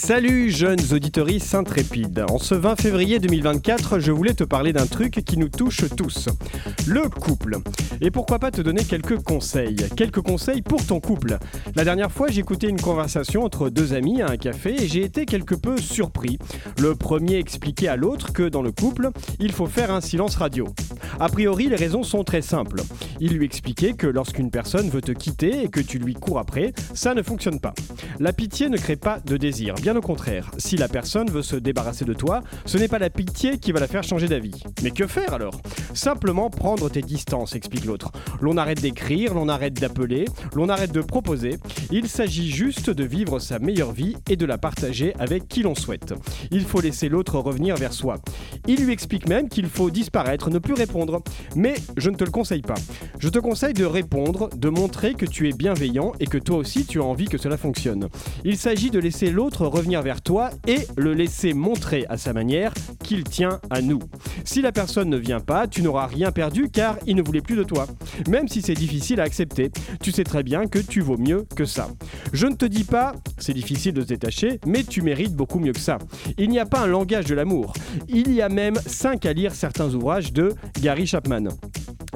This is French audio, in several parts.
Salut jeunes auditories intrépides. En ce 20 février 2024, je voulais te parler d'un truc qui nous touche tous. Le couple. Et pourquoi pas te donner quelques conseils? Quelques conseils pour ton couple. La dernière fois, écouté une conversation entre deux amis à un café et j'ai été quelque peu surpris. Le premier expliquait à l'autre que dans le couple, il faut faire un silence radio. A priori, les raisons sont très simples. Il lui expliquait que lorsqu'une personne veut te quitter et que tu lui cours après, ça ne fonctionne pas. La pitié ne crée pas de désir. Au contraire, si la personne veut se débarrasser de toi, ce n'est pas la pitié qui va la faire changer d'avis. Mais que faire alors? Simplement prendre tes distances, explique l'autre. L'on arrête d'écrire, l'on arrête d'appeler, l'on arrête de proposer. Il s'agit juste de vivre sa meilleure vie et de la partager avec qui l'on souhaite. Il faut laisser l'autre revenir vers soi. Il lui explique même qu'il faut disparaître, ne plus répondre. Mais je ne te le conseille pas. Je te conseille de répondre, de montrer que tu es bienveillant et que toi aussi tu as envie que cela fonctionne. Il s'agit de laisser l'autre revenir vers toi et le laisser montrer à sa manière qu'il tient à nous. Si la personne ne vient pas, tu n'auras rien perdu car il ne voulait plus de toi. Même si c'est difficile à accepter, tu sais très bien que tu vaux mieux que ça. Je ne te dis pas, c'est difficile de se détacher, mais tu mérites beaucoup mieux que ça. Il n'y a pas un langage de l'amour. Il y a même 5 à lire certains ouvrages de Gary Chapman.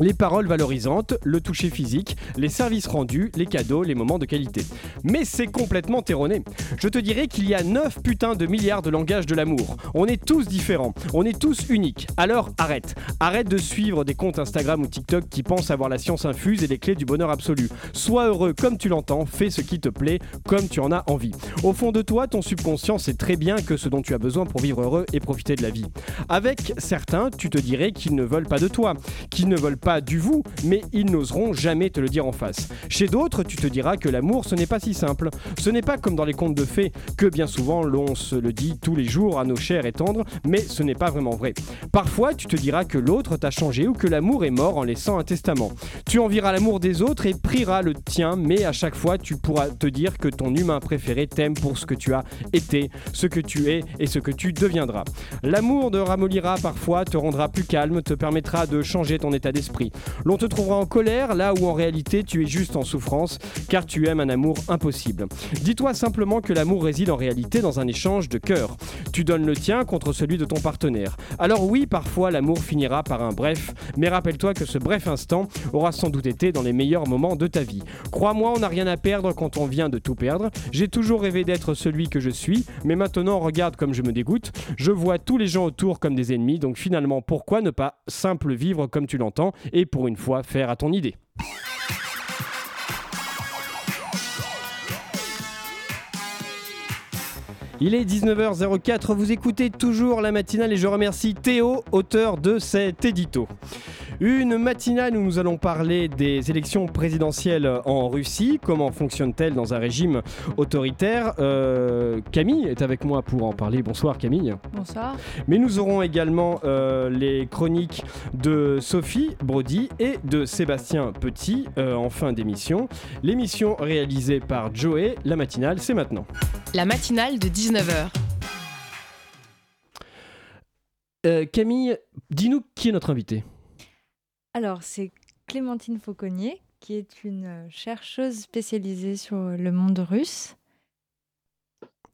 Les paroles valorisantes, le toucher physique, les services rendus, les cadeaux, les moments de qualité. Mais c'est complètement erroné. Je te dirais qu'il y a 9 putains de milliards de langages de l'amour. On est tous différents, on est tous uniques. Alors arrête. Arrête de suivre des comptes Instagram ou TikTok qui pensent avoir la science infuse et les clés du bonheur absolu. Sois heureux comme tu l'entends, fais ce qui te plaît comme tu en as envie. Au fond de toi, ton subconscient sait très bien que ce dont tu as besoin pour vivre heureux et profiter de la vie. Avec certains, tu te dirais qu'ils ne veulent pas de toi, qu'ils ne veulent pas du vous, mais ils n'oseront jamais te le dire en face. Chez d'autres, tu te diras que l'amour, ce n'est pas si simple. Ce n'est pas comme dans les contes de fées, que bien souvent l'on se le dit tous les jours à nos chers et tendres, mais ce n'est pas vraiment vrai. Parfois, tu te diras que l'autre t'a changé ou que l'amour est mort en laissant un testament. Tu envieras l'amour des autres et prieras le tien, mais à chaque fois, tu pourras te dire que ton humain préféré t'aime pour ce que tu as été, ce que tu es et ce que tu deviendras. L'amour te ramollira parfois, te rendra plus calme, te permettra de changer ton état d'esprit. L'on te trouvera en colère là où en réalité tu es juste en souffrance, car tu aimes un amour impossible. Dis-toi simplement que l'amour réside en réalité dans un échange de cœur. Tu donnes le tien contre celui de ton partenaire. Alors oui, parfois l'amour finira par un bref, mais rappelle-toi que ce bref instant aura sans doute été dans les meilleurs moments de ta vie. Crois-moi, on n'a rien à perdre quand on vient de tout perdre. J'ai toujours rêvé d'être celui que je suis, mais maintenant regarde comme je me dégoûte. Je vois tous les gens autour comme des ennemis, donc finalement pourquoi ne pas simple vivre comme tu l'entends et pour une fois faire à ton idée? Il est 19h04, vous écoutez toujours la matinale et je remercie Théo, auteur de cet édito. Une matinale où nous allons parler des élections présidentielles en Russie, comment fonctionnent-elles dans un régime autoritaire? Euh, Camille est avec moi pour en parler. Bonsoir Camille. Bonsoir. Mais nous aurons également euh, les chroniques de Sophie Brody et de Sébastien Petit euh, en fin d'émission. L'émission réalisée par Joey, la matinale, c'est maintenant. La matinale de 19h. Camille, dis-nous qui est notre invité. Alors, c'est Clémentine Fauconnier, qui est une chercheuse spécialisée sur le monde russe.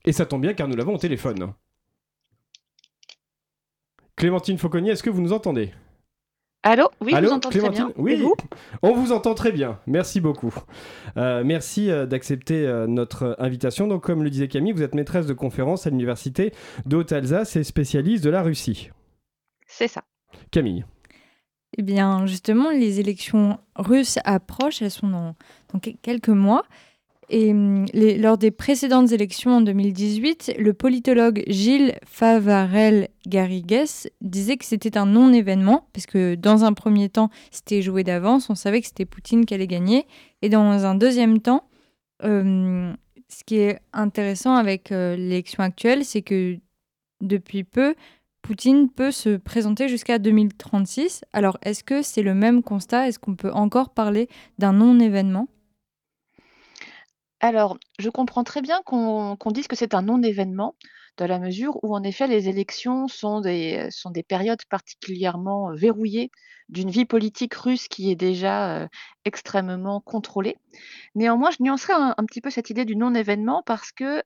Et ça tombe bien car nous l'avons au téléphone. Clémentine Fauconnier, est-ce que vous nous entendez? Allô Oui, Allô, vous très bien. Oui, Et vous on vous entend très bien. Merci beaucoup. Euh, merci euh, d'accepter euh, notre invitation. Donc, comme le disait Camille, vous êtes maîtresse de conférence à l'université de Haute-Alsace et spécialiste de la Russie. C'est ça. Camille. Eh bien, justement, les élections russes approchent, elles sont dans, dans que- quelques mois. Et hum, lors des précédentes élections en 2018, le politologue Gilles Favarel-Garrigues disait que c'était un non-événement, parce que dans un premier temps, c'était joué d'avance, on savait que c'était Poutine qui allait gagner. Et dans un deuxième temps, euh, ce qui est intéressant avec euh, l'élection actuelle, c'est que depuis peu, Poutine peut se présenter jusqu'à 2036. Alors, est-ce que c'est le même constat? Est-ce qu'on peut encore parler d'un non-événement? Alors, je comprends très bien qu'on dise que c'est un non-événement, dans la mesure où, en effet, les élections sont des, sont des périodes particulièrement, heu, verrouillées d'une vie politique russe qui est déjà, extrêmement contrôlée. Néanmoins, je nuancerais un petit peu cette idée du non-événement parce que,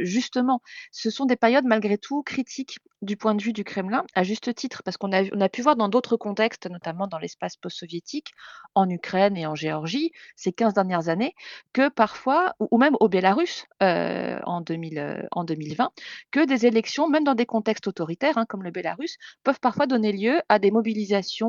justement, ce sont des périodes malgré tout critiques du point de vue du Kremlin, à juste titre, parce qu'on a pu voir dans d'autres contextes, notamment dans l'espace post-soviétique, en Ukraine et en Géorgie, ces 15 dernières années, que parfois ou même au Bélarus, heu, en 2000, heu, en 2020, que des élections, même dans des contextes autoritaires, hein, comme le Bélarus, peuvent parfois donner lieu à des mobilisations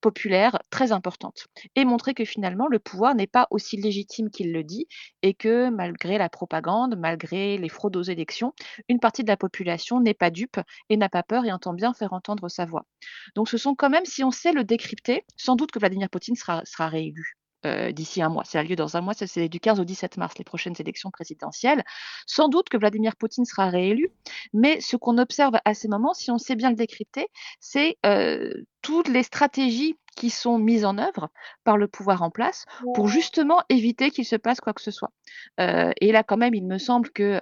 populaires très importantes et montrer que finalement le pouvoir n'est pas aussi légitime qu'il le dit et que malgré la propagande, malgré les fraudes aux élections, une partie de la population n'est pas dupe et n'a pas peur et entend bien faire entendre sa voix. Donc ce sont quand même, si on sait le décrypter, sans doute que Vladimir Poutine sera réélu heu, d'ici un mois. Ça a lieu dans un mois, c'est du 15 au 17 mars, les prochaines élections présidentielles. Sans doute que Vladimir Poutine sera réélu, mais ce qu'on observe à ces moments, si on sait bien le décrypter, c'est, heu, toutes les stratégies qui sont mises en œuvre par le pouvoir en place pour justement éviter qu'il se passe quoi que ce soit. Heu et là quand même, il me semble que,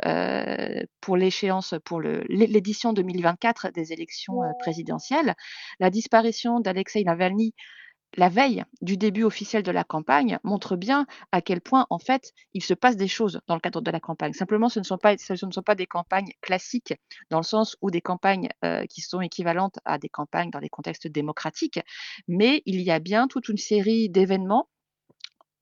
pour l'échéance, pour l'édition 2024 des élections, présidentielles, la disparition d'Alexeï Navalny la veille du début officiel de la campagne montre bien à quel point, en fait, il se passe des choses dans le cadre de la campagne. Simplement, ce ne sont pas, des campagnes classiques, dans le sens où des campagnes euh, qui sont équivalentes à des campagnes dans des contextes démocratiques, mais il y a bien toute une série d'événements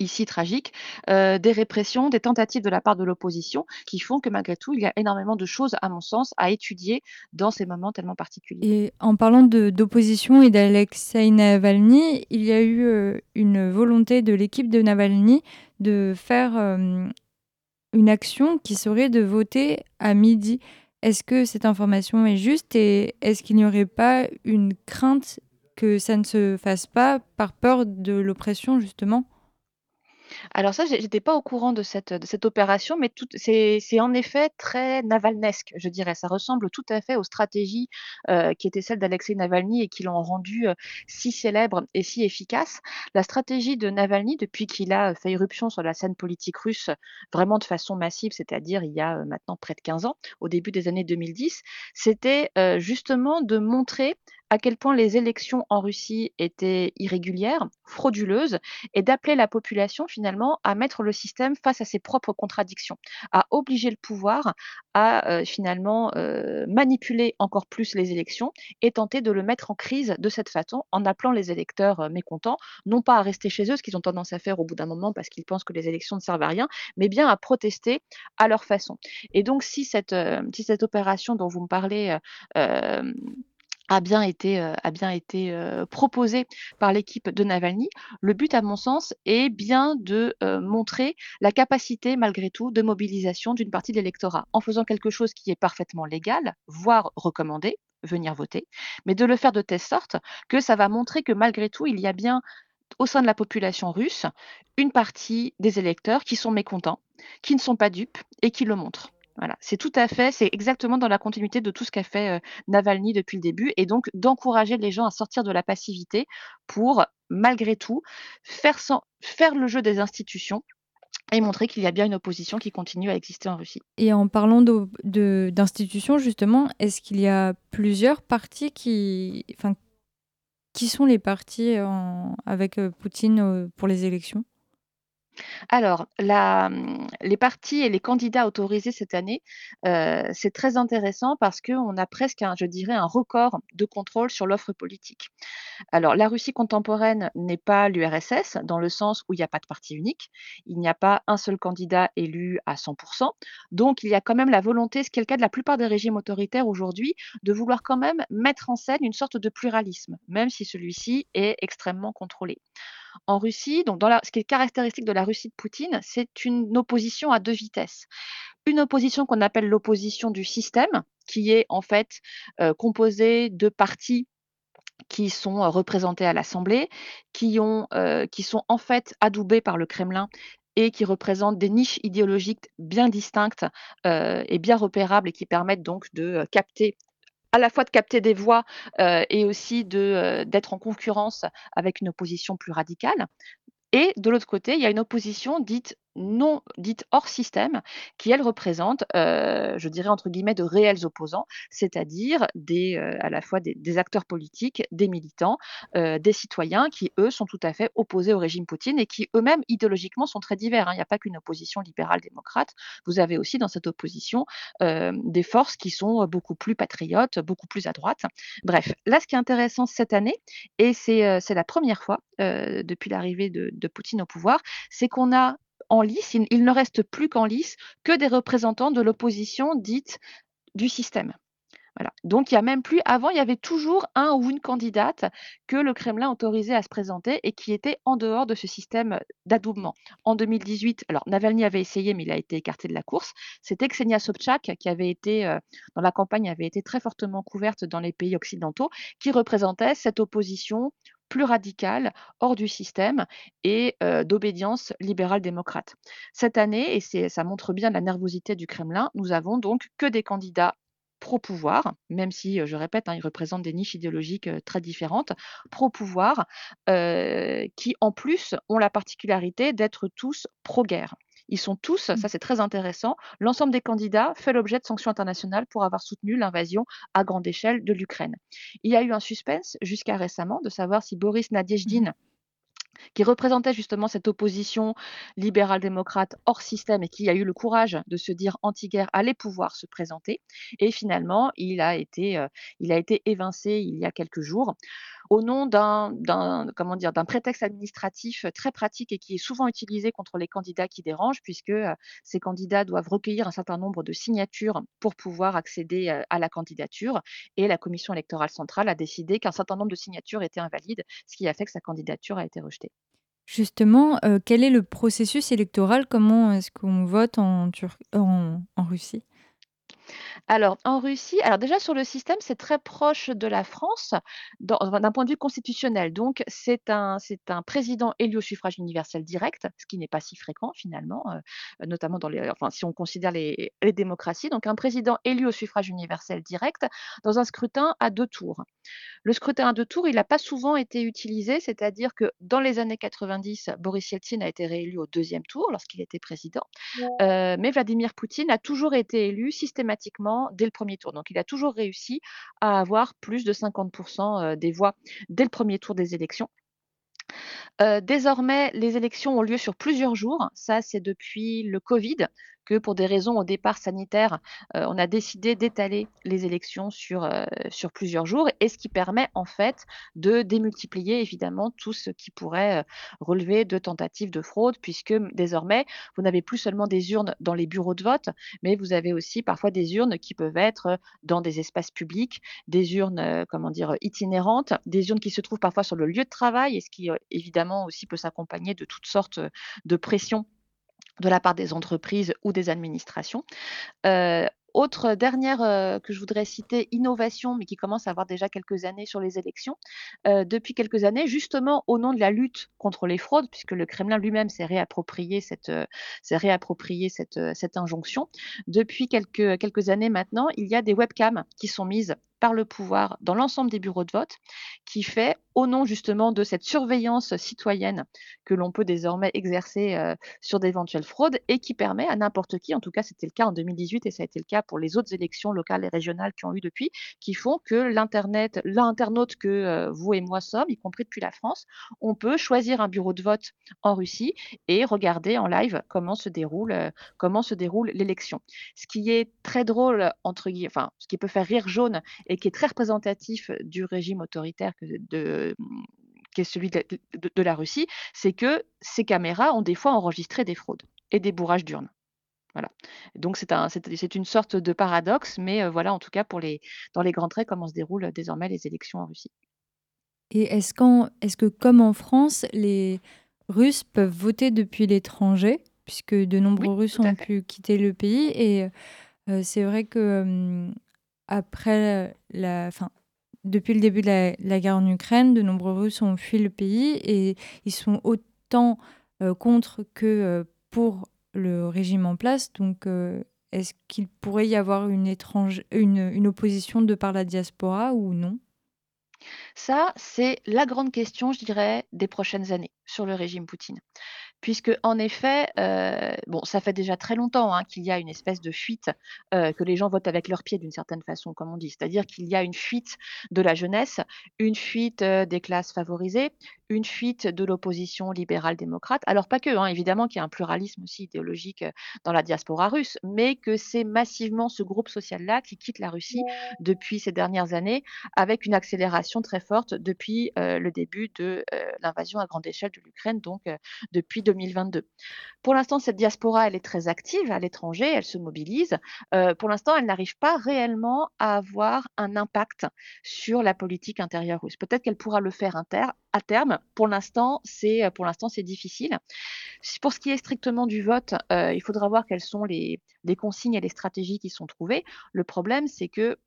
ici tragiques, heu, des répressions, des tentatives de la part de l'opposition qui font que malgré tout, il y a énormément de choses, à mon sens, à étudier dans ces moments tellement particuliers. Et en parlant d'opposition et d'Alexei Navalny, il y a eu, heu, une volonté de l'équipe de Navalny de faire, hem, une action qui serait de voter à midi. Est-ce que cette information est juste et est-ce qu'il n'y aurait pas une crainte que ça ne se fasse pas par peur de l'oppression justement? Alors ça, j'étais pas au courant de cette, opération, mais c'est en effet très navalnesque, je dirais. Ça ressemble tout à fait aux stratégies, heu, qui étaient celles d'Alexeï Navalny et qui l'ont rendu, heu, si célèbre et si efficace. La stratégie de Navalny, depuis qu'il a fait irruption sur la scène politique russe, vraiment de façon massive, c'est-à-dire il y a, maintenant près de 15 ans, au début des années 2010, c'était, justement de montrer à quel point les élections en Russie étaient irrégulières, frauduleuses et d'appeler la population finalement à mettre le système face à ses propres contradictions, à obliger le pouvoir à euh, finalement euh, manipuler encore plus les élections et tenter de le mettre en crise de cette façon en appelant les électeurs euh, mécontents, non pas à rester chez eux, ce qu'ils ont tendance à faire au bout d'un moment parce qu'ils pensent que les élections ne servent à rien, mais bien à protester à leur façon. Et donc si cette, si cette opération dont vous me parlez a bien été, proposé par l'équipe de Navalny. Le but, à mon sens, est bien de, montrer la capacité, malgré tout, de mobilisation d'une partie de l'électorat, en faisant quelque chose qui est parfaitement légal, voire recommandé, venir voter, mais de le faire de telle sorte que ça va montrer que malgré tout, il y a bien, au sein de la population russe, une partie des électeurs qui sont mécontents, qui ne sont pas dupes et qui le montrent. C'est tout à fait c'est exactement dans la continuité de tout ce qu'a fait, heu, Navalny depuis le début et donc d'encourager les gens à sortir de la passivité pour, malgré tout, faire le jeu des institutions et montrer qu'il y a bien une opposition qui continue à exister en Russie. Et en parlant d'institutions justement, est-ce qu'il y a plusieurs partis qui enfin, qui sont les partis avec, heu, Poutine, heu, pour les élections? Alors, mmh, les partis et les candidats autorisés cette année, heu, c'est très intéressant parce qu'on a presque un je dirais un record de contrôle sur l'offre politique. Alors, la Russie contemporaine n'est pas l'URSS dans le sens où il n'y a pas de parti unique. Il n'y a pas un seul candidat élu à 100% Donc il y a quand même la volonté, ce qui est le cas de la plupart des régimes autoritaires aujourd'hui, de vouloir quand même mettre en scène une sorte de pluralisme, même si celui-ci est extrêmement contrôlé. En Russie, ce qui est caractéristique de la Russie de Poutine, c'est une opposition à 2 vitesses. Une opposition qu'on appelle l'opposition du système, qui est en fait, heu, composée de partis qui sont, heu, représentés à l'Assemblée, heu, qui sont en fait adoubés par le Kremlin et qui représentent des niches idéologiques bien distinctes, et bien repérables et qui permettent donc de, capter à la fois de capter des voix, heu et aussi heu, d'être en concurrence avec une opposition plus radicale. Et de l'autre côté, il y a une opposition dite non dites hors système, qui elles représentent, je dirais entre guillemets, de réels opposants, c'est-à-dire des, à la fois des, acteurs politiques, des militants, des citoyens qui, eux, sont tout à fait opposés au régime Poutine et qui eux-mêmes idéologiquement sont très divers. Hein. Il n'y a pas qu'une opposition libérale-démocrate, vous avez aussi dans cette opposition des forces qui sont beaucoup plus patriotes, beaucoup plus à droite. Bref, là, ce qui est intéressant cette année, et c'est la première fois depuis l'arrivée de Poutine au pouvoir, c'est qu'on a en lice, il, ne reste plus qu'en lice que des représentants de l'opposition dite du système. Voilà. Donc il y a même plus, avant il y avait toujours un ou une candidate que le Kremlin autorisait à se présenter et qui était en dehors de ce système d'adoubement. En 2018, alors Navalny avait essayé mais il a été écarté de la course, c'était Ksenia Sobchak qui avait été, euh, dans la campagne, avait été très fortement couverte dans les pays occidentaux, qui représentait cette opposition plus radicale, hors du système et d'obédience libérale démocrate. Cette année, et ça montre bien la nervosité du Kremlin, nous avons donc que des candidats pro-pouvoir, même si, je répète, hein, ils représentent des niches idéologiques très différentes, pro-pouvoir, qui en plus ont la particularité d'être tous pro-guerre. Ils sont tous, mmh. ça c'est très intéressant, l'ensemble des candidats fait l'objet de sanctions internationales pour avoir soutenu l'invasion à grande échelle de l'Ukraine. Il y a eu un suspense jusqu'à récemment de savoir si Boris Nadiejdin, mmh qui représentait justement cette opposition libérale-démocrate hors système et qui a eu le courage de se dire anti-guerre, allait pouvoir se présenter. Et finalement, il a été, euh, il a été évincé il y a quelques jours au nom d'un, prétexte administratif très pratique et qui est souvent utilisé contre les candidats qui dérangent, puisque euh, ces candidats doivent recueillir un certain nombre de signatures pour pouvoir accéder euh, à la candidature. Et la commission électorale centrale a décidé qu'un certain nombre de signatures étaient invalides, ce qui a fait que sa candidature a été rejetée. Justement, euh, quel est le processus électoral? Comment est-ce qu'on vote en Russie? Alors, en Russie, alors déjà sur le système, c'est très proche de la France d'un point de vue constitutionnel. Donc, c'est un, c'est un président élu au suffrage universel direct, ce qui n'est pas si fréquent finalement, euh, notamment dans les, enfin, si on considère les, les démocraties. Donc, un président élu au suffrage universel direct dans un scrutin à deux tours. Le scrutin à deux tours, il n'a pas souvent été utilisé, c'est-à-dire que dans les années 90, Boris Yeltsin a été réélu au deuxième tour lorsqu'il était président, euh, mais Vladimir Poutine a toujours été élu systématiquement dès le premier tour. Donc il a toujours réussi à avoir plus de 50% euh, des voix dès le premier tour des élections. Euh, désormais, les élections ont lieu sur plusieurs jours. Ça, c'est depuis le Covid que pour des raisons au départ sanitaires, euh, on a décidé d'étaler les élections sur, euh, sur plusieurs jours, et ce qui permet en fait de démultiplier évidemment tout ce qui pourrait euh, relever de tentatives de fraude, puisque désormais, vous n'avez plus seulement des urnes dans les bureaux de vote, mais vous avez aussi parfois des urnes qui peuvent être dans des espaces publics, des urnes, comment dire, itinérantes, des urnes qui se trouvent parfois sur le lieu de travail, et ce qui évidemment aussi peut s'accompagner de toutes sortes de pressions de la part des entreprises ou des administrations. Euh, autre dernière euh, que je voudrais citer, innovation, mais qui commence à avoir déjà quelques années sur les élections. Euh, depuis quelques années, justement au nom de la lutte contre les fraudes, puisque le Kremlin lui-même s'est réapproprié cette, injonction, depuis quelques années maintenant, il y a des webcams qui sont mises par le pouvoir dans l'ensemble des bureaux de vote, qui fait, au nom justement de cette surveillance citoyenne que l'on peut désormais exercer euh, sur d'éventuelles fraudes et qui permet à n'importe qui, en tout cas c'était le cas en 2018 et ça a été le cas pour les autres élections locales et régionales qui ont eu depuis, qui font que l'Internet, l'internaute que euh, vous et moi sommes, y compris depuis la France, on peut choisir un bureau de vote en Russie et regarder en live comment se déroule, euh, comment se déroule l'élection. Ce qui est très drôle, entre guillemets, enfin, ce qui peut faire rire jaune et qui est très représentatif du régime autoritaire que de, qui est celui de, la Russie, c'est que ces caméras ont des fois enregistré des fraudes et des bourrages d'urnes. Voilà. Donc c'est un, une sorte de paradoxe, mais euh, voilà en tout cas pour les, dans les grands traits comment se déroulent désormais les élections en Russie. Et est-ce, est que comme en France, les Russes peuvent voter depuis l'étranger, puisque de nombreux Russes ont pu quitter le pays et euh, c'est vrai que après la, fin, depuis le début de la, guerre en Ukraine, de nombreux Russes ont fui le pays et ils sont autant euh, contre que euh, pour le régime en place. Donc, euh, est-ce qu'il pourrait y avoir une, étrange, une, une opposition de par la diaspora ou non? Ça, c'est la grande question, je dirais, des prochaines années sur le régime Poutine puisque en effet, euh, bon, ça fait déjà très longtemps hein, qu'il y a une espèce de fuite, euh, que les gens votent avec leurs pieds d'une certaine façon, comme on dit. C'est-à-dire qu'il y a une fuite de la jeunesse, une fuite euh, des classes favorisées, une fuite de l'opposition libérale démocrate. Alors pas que, hein, évidemment qu'il y a un pluralisme aussi idéologique dans la diaspora russe, mais que c'est massivement ce groupe social-là qui quitte la Russie depuis ces dernières années, avec une accélération très forte depuis le début de l'invasion à grande échelle de l'Ukraine, donc depuis 2022. Pour l'instant, cette diaspora, elle est très active à l'étranger, elle se mobilise. pour l'instant, elle n'arrive pas réellement à avoir un impact sur la politique intérieure russe. Peut-être qu'elle pourra le faire à terme. Pour l'instant, c'est pour l'instant c'est difficile. Pour ce qui est strictement du vote, il faudra voir quelles sont les consignes et les stratégies qui sont trouvées. Le problème, c'est que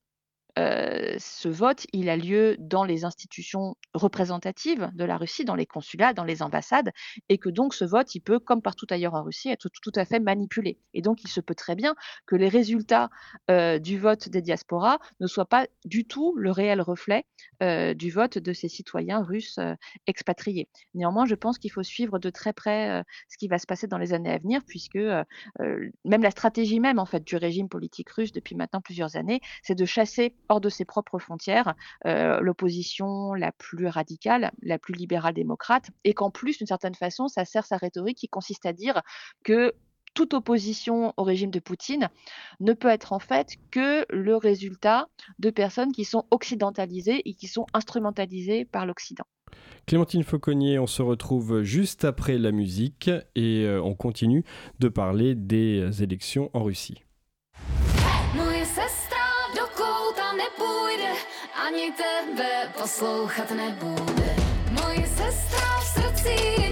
ce vote, il a lieu dans les institutions représentatives de la Russie, dans les consulats, dans les ambassades, et que donc ce vote, il peut, comme partout ailleurs en Russie, être tout, à fait manipulé. Et donc, il se peut très bien que les résultats du vote des diasporas ne soient pas du tout le réel reflet du vote de ces citoyens russes expatriés. Néanmoins, je pense qu'il faut suivre de très près ce qui va se passer dans les années à venir, puisque même la stratégie même en fait du régime politique russe depuis maintenant plusieurs années, c'est de chasser hors de ses propres frontières euh, l'opposition la plus radicale, la plus libérale démocrate, et qu'en plus, d'une certaine façon, ça sert sa rhétorique qui consiste à dire que toute opposition au régime de Poutine ne peut être en fait que le résultat de personnes qui sont occidentalisées et qui sont instrumentalisées par l'Occident. Clémentine Fauconnier, on se retrouve juste après la musique et euh, on continue de parler des élections en Russie. Ani tebe poslouchat nebude. Moje sestra v srdci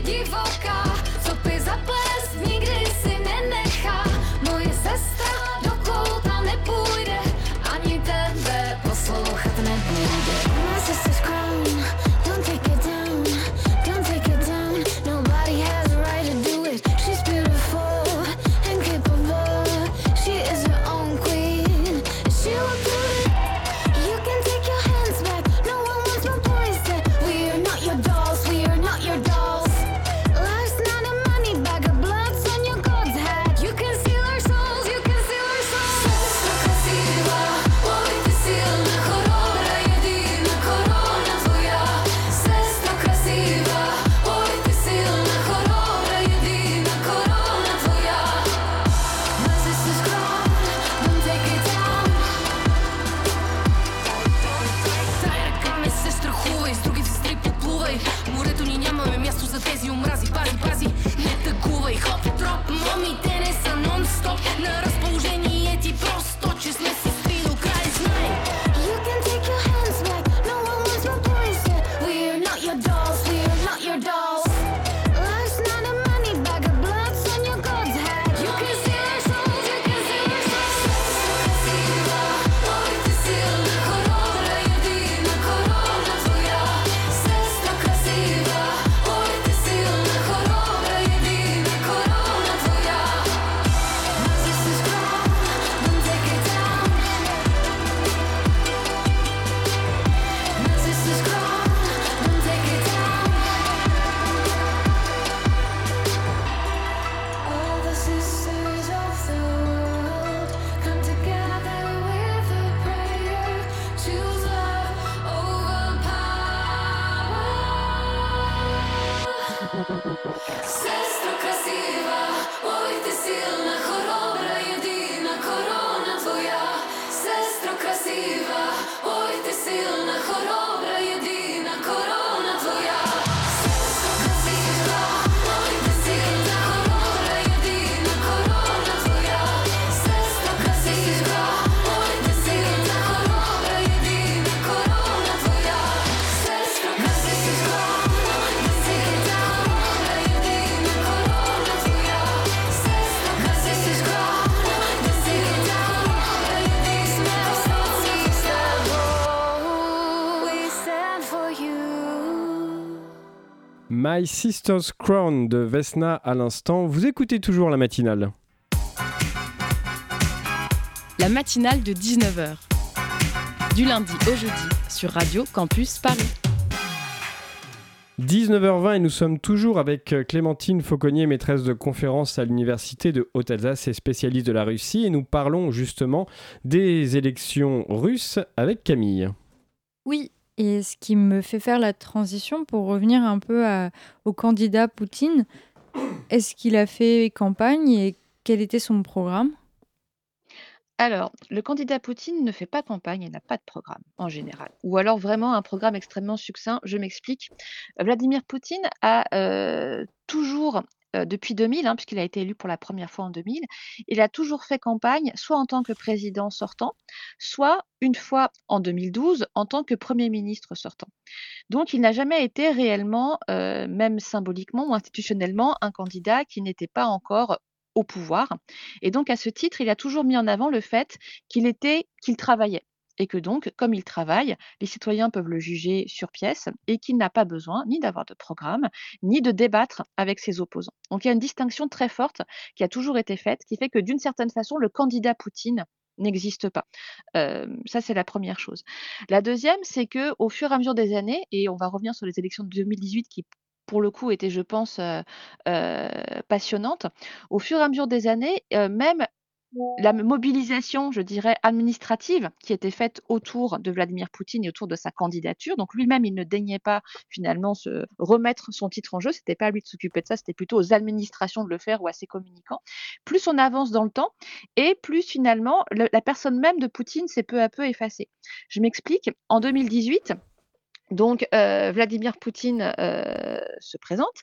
My Sister's Crown de Vesna à l'instant. Vous écoutez toujours la matinale. La matinale de 19h. Du lundi au jeudi sur Radio Campus Paris. 19h20 et nous sommes toujours avec euh, Clémentine Fauconnier, maîtresse de conférence à l'université de Haute-Alsace et spécialiste de la Russie. Et nous parlons justement des élections russes avec Camille. Oui, et ce qui me fait faire la transition pour revenir un peu au candidat Poutine, est-ce qu'il a fait campagne et quel était son programme? Alors, le candidat Poutine ne fait pas campagne et n'a pas de programme en général. Ou alors vraiment un programme extrêmement succinct. Je m'explique. Vladimir Poutine a euh, toujours, euh, depuis 2000, hein, puisqu'il a été élu pour la première fois en 2000, il a toujours fait campagne, soit en tant que président sortant, soit une fois en 2012 en tant que Premier ministre sortant. Donc, il n'a jamais été réellement, euh, même symboliquement ou institutionnellement, un candidat qui n'était pas encore au pouvoir. Et donc, à ce titre, il a toujours mis en avant le fait qu'il était, qu'il travaillait. Et que donc, comme il travaille, les citoyens peuvent le juger sur pièce et qu'il n'a pas besoin ni d'avoir de programme, ni de débattre avec ses opposants. Donc, il y a une distinction très forte qui a toujours été faite, qui fait que d'une certaine façon, le candidat Poutine n'existe pas. Ça, c'est la première chose. La deuxième, c'est que au fur et à mesure des années, et on va revenir sur les élections de 2018 qui pour le coup étaient, je pense, passionnantes, au fur et à mesure des années, même la mobilisation, je dirais, administrative qui était faite autour de Vladimir Poutine et autour de sa candidature. Donc lui-même, il ne daignait pas finalement se remettre son titre en jeu. C'était pas à lui de s'occuper de ça, c'était plutôt aux administrations de le faire ou à ses communicants. Plus on avance dans le temps et plus finalement le- la personne même de Poutine s'est peu à peu effacée. Je m'explique. En 2018. Donc, euh, Vladimir Poutine euh, se présente.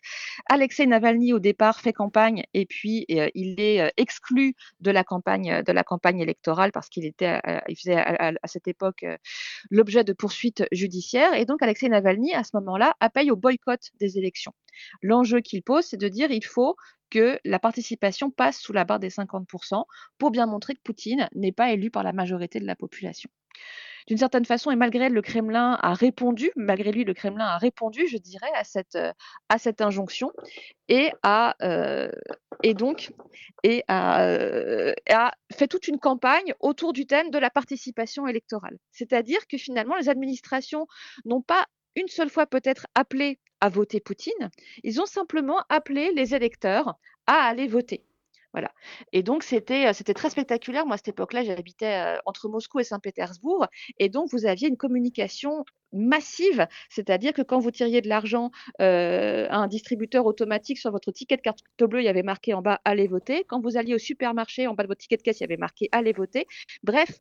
Alexei Navalny, au départ, fait campagne et puis euh, il est exclu de la campagne, électorale parce qu'il était, faisait à, cette époque l'objet de poursuites judiciaires. Et donc, Alexei Navalny, à ce moment-là, appelle au boycott des élections. L'enjeu qu'il pose, c'est de dire il faut que la participation passe sous la barre des 50% pour bien montrer que Poutine n'est pas élu par la majorité de la population d'une certaine façon, et malgré le Kremlin a répondu, malgré lui, le Kremlin a répondu, je dirais, à cette, injonction et a fait toute une campagne autour du thème de la participation électorale. C'est-à-dire que finalement, les administrations n'ont pas une seule fois peut-être appelé à voter Poutine, ils ont simplement appelé les électeurs à aller voter. Voilà. Et donc, c'était très spectaculaire. Moi, à cette époque-là, j'habitais entre Moscou et Saint-Pétersbourg. Et donc, vous aviez une communication massive, c'est-à-dire que quand vous tiriez de l'argent à un distributeur automatique sur votre ticket de carte bleue, il y avait marqué en bas Allez voter. Quand vous alliez au supermarché, en bas de votre ticket de caisse, il y avait marqué Allez voter. Bref,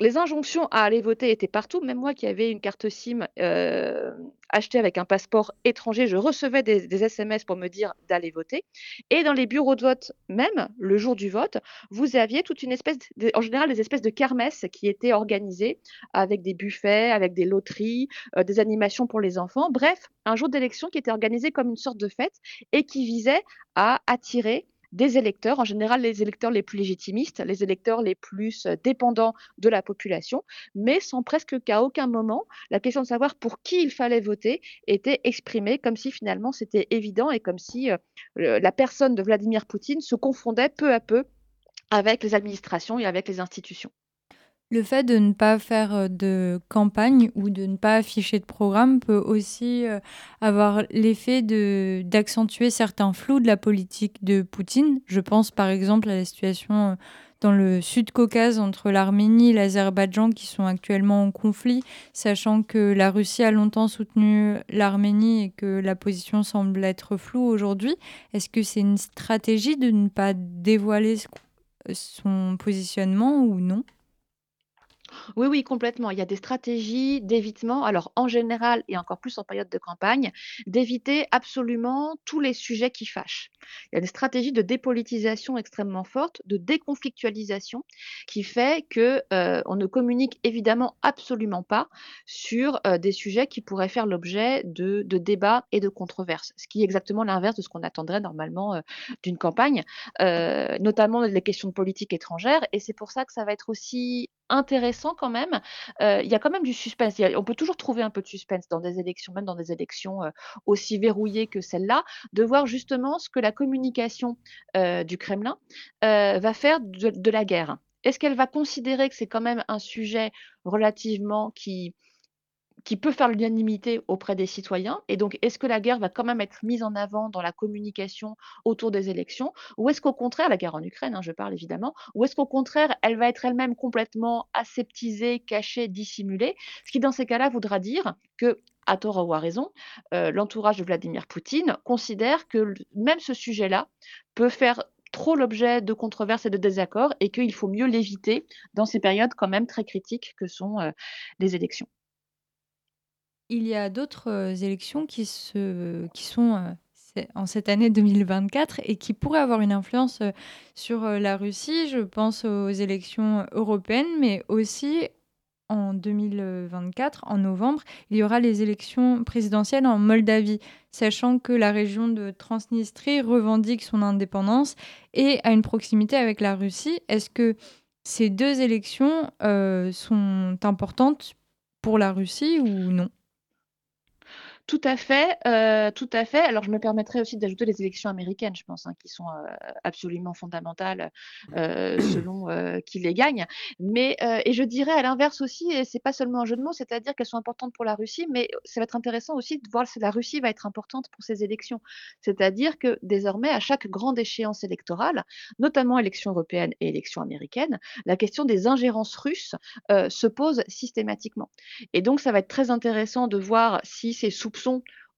les injonctions à aller voter étaient partout. Même moi qui avais une carte SIM euh, achetée avec un passeport étranger, je recevais des, SMS pour me dire d'aller voter. Et dans les bureaux de vote, même le jour du vote, vous aviez toute une espèce, de- en général, des espèces de kermesses qui étaient organisées avec des buffets, avec des loteries, euh, des animations pour les enfants. Bref, un jour d'élection qui était organisé comme une sorte de fête et qui visait à attirer des électeurs, en général les électeurs les plus légitimistes, les électeurs les plus euh, dépendants de la population, mais sans presque qu'à aucun moment la question de savoir pour qui il fallait voter était exprimée comme si finalement c'était évident et comme si euh, la personne de Vladimir Poutine se confondait peu à peu avec les administrations et avec les institutions. Le fait de ne pas faire euh, de campagne ou de ne pas afficher de programme peut aussi euh, avoir l'effet d'accentuer certains flous de la politique de Poutine. Je pense par exemple à la situation euh, dans le Sud-Caucase entre l'Arménie et l'Azerbaïdjan qui sont actuellement en conflit, sachant que la Russie a longtemps soutenu l'Arménie et que la position semble être floue aujourd'hui. Est-ce que c'est une stratégie de ne pas dévoiler son positionnement ou non? Oui, oui, complètement. Il y a des stratégies d'évitement, alors en général et encore plus en période de campagne, d'éviter absolument tous les sujets qui fâchent. Il y a des stratégies de dépolitisation extrêmement fortes, de déconflictualisation, qui fait que euh, on ne communique évidemment absolument pas sur euh, des sujets qui pourraient faire l'objet de, débats et de controverses, ce qui est exactement l'inverse de ce qu'on attendrait normalement euh, d'une campagne, notamment les questions de politique étrangère. Et c'est pour ça que ça va être aussi intéressant quand même. Il y a quand même du suspense. On peut toujours trouver un peu de suspense dans des élections, même dans des élections aussi verrouillées que celle-là, de voir justement ce que la communication du Kremlin va faire de la guerre. Est-ce qu'elle va considérer que c'est quand même un sujet relativement qui qui peut faire l'unanimité auprès des citoyens. Et donc, est-ce que la guerre va quand même être mise en avant dans la communication autour des élections? Ou est-ce qu'au contraire, la guerre en Ukraine, hein, je parle évidemment, ou est-ce qu'au contraire, elle va être elle-même complètement aseptisée, cachée, dissimulée? Ce qui, dans ces cas-là, voudra dire que à tort ou à raison, euh, l'entourage de Vladimir Poutine considère que même ce sujet-là peut faire trop l'objet de controverses et de désaccords et qu'il faut mieux l'éviter dans ces périodes quand même très critiques que sont euh, les élections. Il y a d'autres euh, élections qui, se, qui sont euh, en cette année 2024 et qui pourraient avoir une influence euh, sur la Russie. Je pense aux élections européennes, mais aussi en 2024, en novembre, il y aura les élections présidentielles en Moldavie, sachant que la région de Transnistrie revendique son indépendance et a une proximité avec la Russie. Est-ce que ces deux élections sont importantes pour la Russie ou non? Tout à fait, euh, tout à fait. Alors, je me permettrai aussi d'ajouter les élections américaines, je pense, hein, qui sont euh, absolument fondamentales euh, selon qui les gagne. Mais et je dirais à l'inverse aussi, et c'est pas seulement un jeu de mots, c'est-à-dire qu'elles sont importantes pour la Russie, mais ça va être intéressant aussi de voir si la Russie va être importante pour ces élections. C'est-à-dire que désormais, à chaque grande échéance électorale, notamment élections européennes et élections américaines, la question des ingérences russes se pose systématiquement. Et donc, ça va être très intéressant de voir si ces soupçons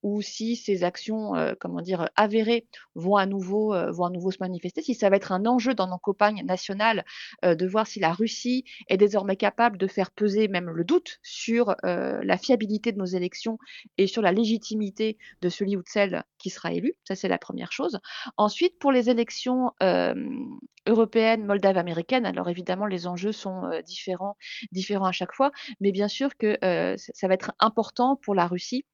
ou si ces actions, euh, comment dire, avérées vont à nouveau, euh, vont à nouveau se manifester, si ça va être un enjeu dans nos campagnes nationales euh, de voir si la Russie est désormais capable de faire peser même le doute sur la fiabilité de nos élections et sur la légitimité de celui ou de celle qui sera élu. Ça, c'est la première chose. Ensuite, pour les élections européennes, moldaves, américaines, alors évidemment, les enjeux sont différents, différents à chaque fois, mais bien sûr que ça va être important pour la Russie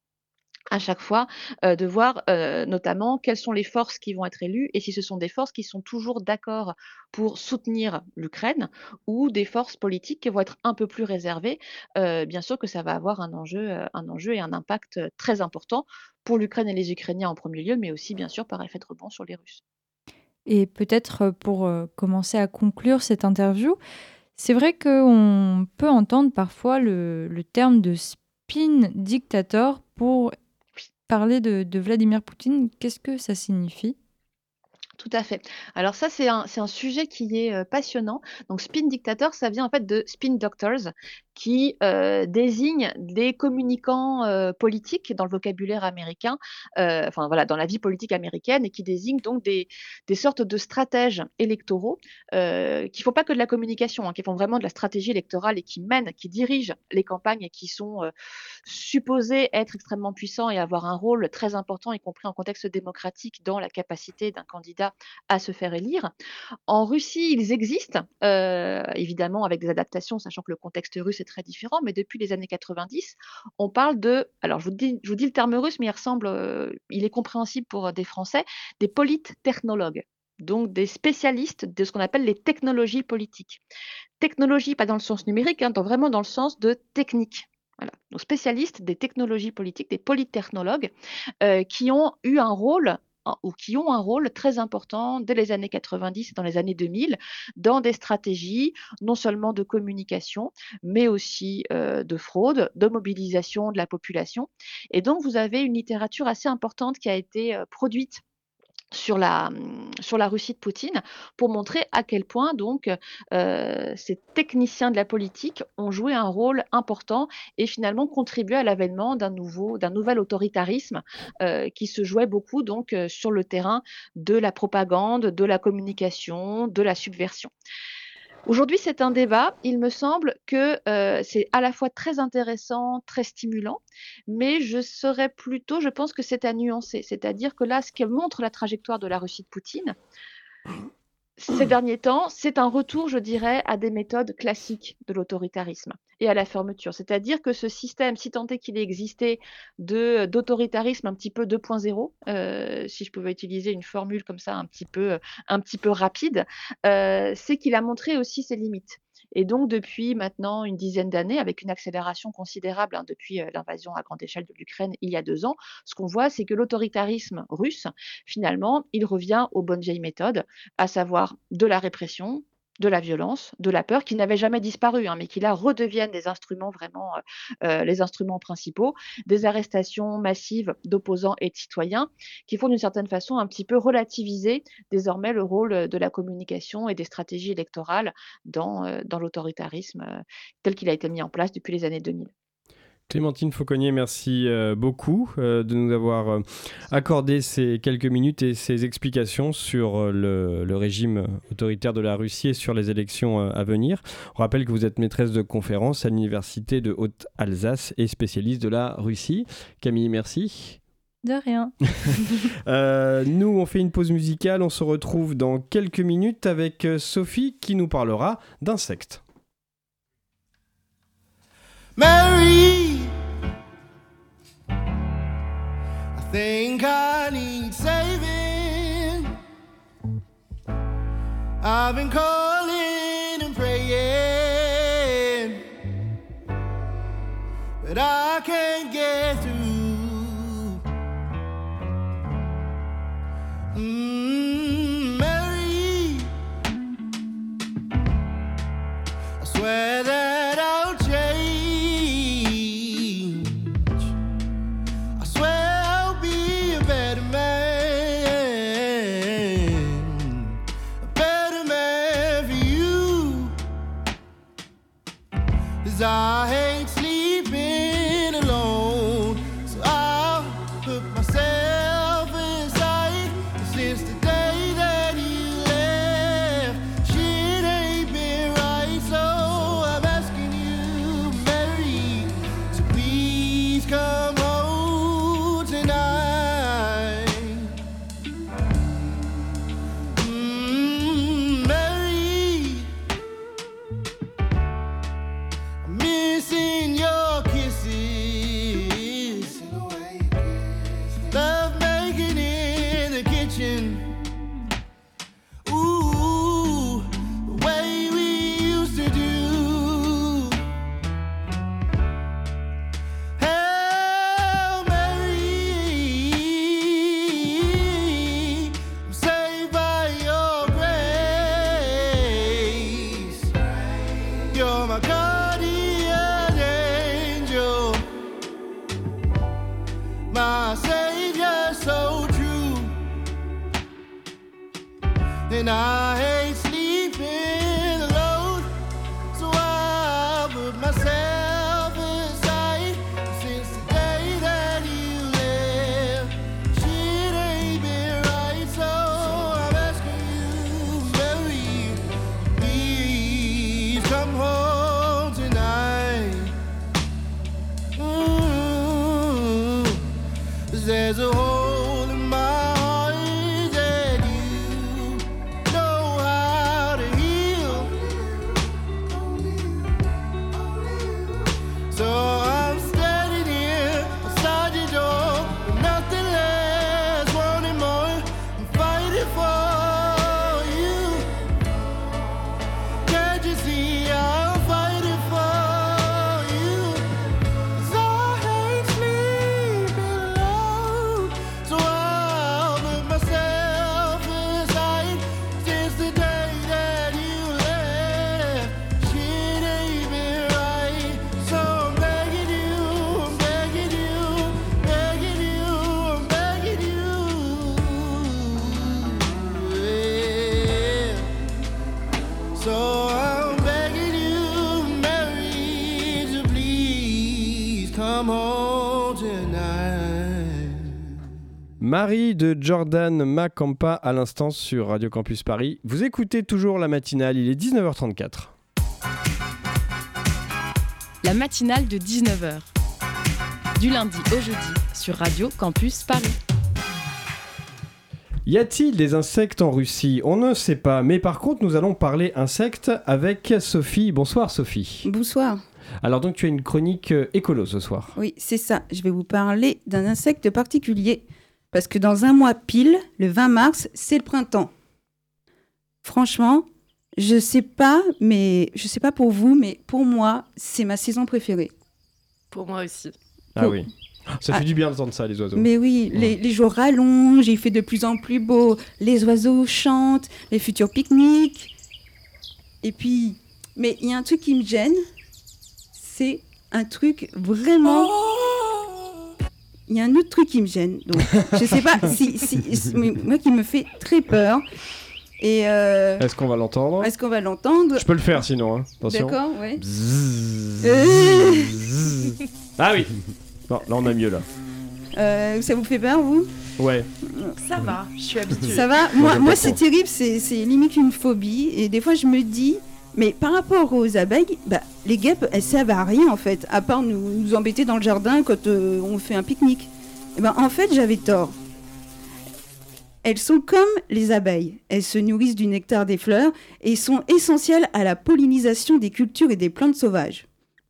à chaque fois, de voir notamment quelles sont les forces qui vont être élues et si ce sont des forces qui sont toujours d'accord pour soutenir l'Ukraine ou des forces politiques qui vont être un peu plus réservées. Bien sûr que ça va avoir un enjeu, un enjeu et un impact très important pour l'Ukraine et les Ukrainiens en premier lieu, mais aussi bien sûr par effet de rebond sur les Russes. Et peut-être pour commencer à conclure cette interview, c'est vrai qu'on peut entendre parfois le, le terme de spin dictator pour parler de, Vladimir Poutine, qu'est-ce que ça signifie? Tout à fait. Alors ça, c'est un, sujet qui est passionnant. Donc spin dictator, ça vient en fait de spin doctors, qui euh, désigne des communicants politiques dans le vocabulaire américain, enfin voilà, dans la vie politique américaine, et qui désigne donc des, sortes de stratèges électoraux qui font pas que de la communication, hein, qui font vraiment de la stratégie électorale et qui mènent, qui dirigent les campagnes et qui sont supposés être extrêmement puissants et avoir un rôle très important, y compris en contexte démocratique, dans la capacité d'un candidat à se faire élire. En Russie, ils existent, évidemment avec des adaptations, sachant que le contexte russe est très différent, mais depuis les années 90, on parle de, alors je vous dis, le terme russe, mais il ressemble, euh, il est compréhensible pour des Français, des polittechnologues donc des spécialistes de ce qu'on appelle les technologies politiques. Technologie, pas dans le sens numérique, hein, vraiment dans le sens de technique. Voilà. Donc spécialistes des technologies politiques, des polytechnologues, euh, qui ont eu un rôle ou qui ont un rôle très important dès les années 90 et dans les années 2000 dans des stratégies non seulement de communication, mais aussi euh, de fraude, de mobilisation de la population. Et donc, vous avez une littérature assez importante qui a été euh, produite sur la, mmh, sur la Russie de Poutine pour montrer à quel point donc euh, ces techniciens de la politique ont joué un rôle important et finalement contribué à l'avènement d'un nouveau d'un nouvel autoritarisme euh, qui se jouait beaucoup donc euh, sur le terrain de la propagande, de la communication, de la subversion. Aujourd'hui, c'est un débat. Il me semble que euh, c'est à la fois très intéressant, très stimulant, mais je serais plutôt, je pense que c'est à nuancer. C'est-à-dire que là, ce qui montre la trajectoire de la Russie de Poutine, ces derniers temps, c'est un retour, je dirais, à des méthodes classiques de l'autoritarisme et à la fermeture. C'est-à-dire que ce système, si tant est qu'il ait existé d'autoritarisme un petit peu 2.0, euh, si je pouvais utiliser une formule comme ça un petit peu, un petit peu rapide, euh, c'est qu'il a montré aussi ses limites. Et donc, depuis maintenant une dizaine d'années, avec une accélération considérable hein, depuis euh, l'invasion à grande échelle de l'Ukraine il y a deux ans, ce qu'on voit, c'est que l'autoritarisme russe, finalement, il revient aux bonnes vieilles méthodes, à savoir de la répression, de la violence, de la peur, qui n'avaient jamais disparu, hein, mais qui là redeviennent des instruments vraiment, euh, euh, les instruments principaux, des arrestations massives d'opposants et de citoyens, qui font d'une certaine façon un petit peu relativiser désormais le rôle de la communication et des stratégies électorales dans, euh, l'autoritarisme euh, tel qu'il a été mis en place depuis les années 2000. Clémentine Fauconnier, merci euh, beaucoup euh, de nous avoir euh, accordé ces quelques minutes et ces explications sur le, le régime autoritaire de la Russie et sur les élections à venir. On rappelle que vous êtes maîtresse de conférence à l'Université de Haute-Alsace et spécialiste de la Russie. Camille, merci. De rien. Euh, nous, on fait une pause musicale. On se retrouve dans quelques minutes avec Sophie qui nous parlera d'insectes. Mary, I think I need saving. I've been calling and praying, but I can't get I hate Marie de Jordan Macampa à l'instant sur Radio Campus Paris. Vous écoutez toujours la matinale, il est 19h34. La matinale de 19h. Du lundi au jeudi sur Radio Campus Paris. Y a-t-il des insectes en Russie? On ne sait pas, mais par contre nous allons parler insectes avec Sophie. Bonsoir Sophie. Bonsoir. Alors donc tu as une chronique euh, écolo ce soir. Oui, c'est ça. Je vais vous parler d'un insecte particulier. Parce que dans un mois pile, le 20 mars, c'est le printemps. Franchement, je sais pas, mais je sais pas pour vous, mais pour moi, c'est ma saison préférée. Pour moi aussi. Ah oui. Ça fait Ah. du bien d'entendre ça les oiseaux. Mais oui, les, les jours rallongent, il fait de plus en plus beau, les oiseaux chantent, les futurs pique-niques. Et puis, mais il y a un truc qui me gêne, c'est un truc vraiment. Il y a un autre truc qui me gêne. Donc, je sais pas si, si, si- mais moi qui me fait très peur. Et euh, Est-ce qu'on va l'entendre? est-ce qu'on va l'entendre? Je peux le faire sinon, hein. attention. D'accord, ouais. Bzzz. Euh. Bzzz. Ah oui Bon, là on a mieux là. Euh, ça vous fait peur, vous? Ouais. Ça va, je suis habituée. Ça va? Moi, Moi, c'est terrible, c'est c'est limite une phobie. Et des fois, je me dis, mais par rapport aux abeilles, bah, les guêpes, elles servent à rien en fait, à part nous, nous embêter dans le jardin quand euh, on fait un pique-nique. Et ben, en fait, j'avais tort. Elles sont comme les abeilles. Elles se nourrissent du nectar des fleurs et sont essentielles à la pollinisation des cultures et des plantes sauvages.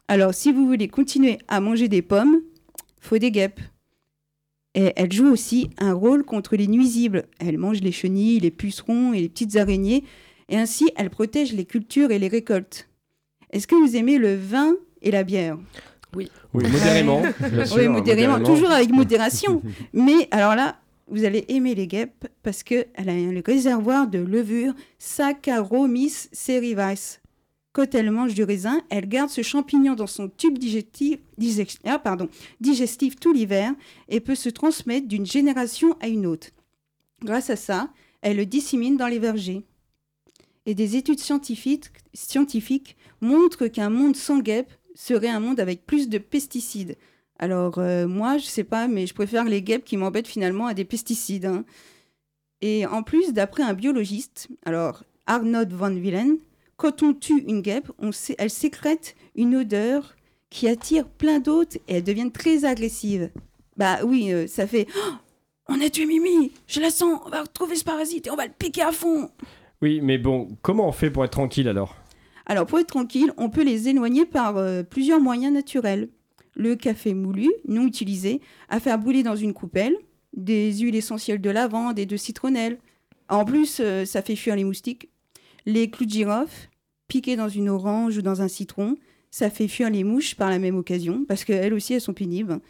Alors, si vous voulez continuer à manger des pommes, faut des guêpes. Et elles jouent aussi un rôle contre les nuisibles. Elles mangent les chenilles, les pucerons et les petites araignées. Et ainsi, elles protègent les cultures et les récoltes. Est-ce que vous aimez le vin et la bière? Oui, modérément. bien sûr, Oui, modérément. Toujours avec modération. Mais alors là, vous allez aimer les guêpes parce qu'elle a un réservoir de levure Saccharomyces cerevisiae. Quand elle mange du raisin, elle garde ce champignon dans son tube digestif, digestif- ah, pardon, digestif tout l'hiver et peut se transmettre d'une génération à une autre. Grâce à ça, elle le dissémine dans les vergers. Et des études scientifiques, montrent qu'un monde sans guêpes serait un monde avec plus de pesticides. Alors, euh, moi, je sais pas, mais je préfère les guêpes qui m'embêtent finalement à des pesticides. hein. Et en plus, d'après un biologiste, alors Arnold van Willen, quand on tue une guêpe, elle sécrète une odeur qui attire plein d'autres et elles deviennent très agressives. Bah oui, euh, ça fait Oh, On a tué Mimi, je la sens, on va retrouver ce parasite et on va le piquer à fond. Oui, mais bon, comment on fait pour être tranquille alors? Alors, pour être tranquille, on peut les éloigner par euh, plusieurs moyens naturels. Le café moulu, non utilisé, à faire brûler dans une coupelle, des huiles essentielles de lavande et de citronnelle. En plus, euh, ça fait fuir les moustiques. Les clous de girofle, piqués dans une orange ou dans un citron, ça fait fuir les mouches par la même occasion, parce qu'elles aussi, elles sont pénibles.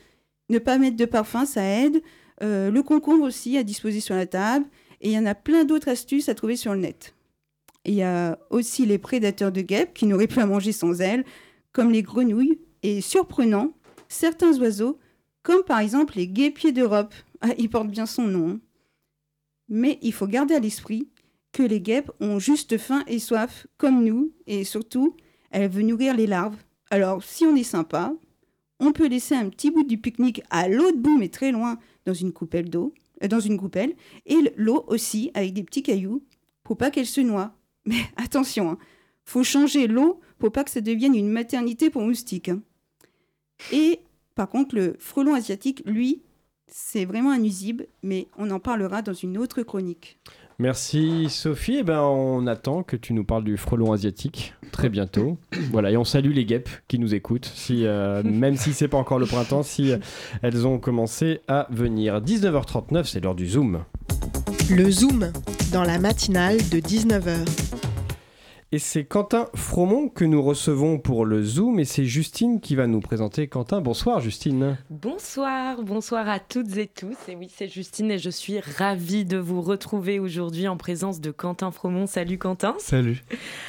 Ne pas mettre de parfum, ça aide. Euh, le concombre aussi, à disposer sur la table. Et il y en a plein d'autres astuces à trouver sur le net. Il y a aussi les prédateurs de guêpes qui n'auraient plus à manger sans elles, comme les grenouilles, et surprenant, certains oiseaux, comme par exemple les guépiers d'Europe. Ah, ils portent bien son nom. hein. Mais il faut garder à l'esprit que les guêpes ont juste faim et soif, comme nous, et surtout, elles veulent nourrir les larves. Alors, si on est sympa, on peut laisser un petit bout du pique-nique à l'autre bout, mais très loin, dans une coupelle d'eau, dans une coupelle, et l'eau aussi, avec des petits cailloux, pour pas qu'elle se noie. Mais attention, hein, faut changer l'eau pour pas que ça devienne une maternité pour moustiques. hein. Et par contre, le frelon asiatique, lui, c'est vraiment un nuisible, mais on en parlera dans une autre chronique. Merci Sophie. Eh ben, on attend que tu nous parles du frelon asiatique très bientôt. voilà, et on salue les guêpes qui nous écoutent, si, euh, même si c'est pas encore le printemps, si euh, elles ont commencé à venir. 19h39, c'est l'heure du Zoom. Le Zoom, dans la matinale de 19h. Et c'est Quentin Fromont que nous recevons pour le Zoom, et c'est Justine qui va nous présenter Quentin. Bonsoir Justine. Bonsoir, bonsoir à toutes et tous. Et oui, c'est Justine et je suis ravie de vous retrouver aujourd'hui en présence de Quentin Fromont. Salut Quentin. Salut.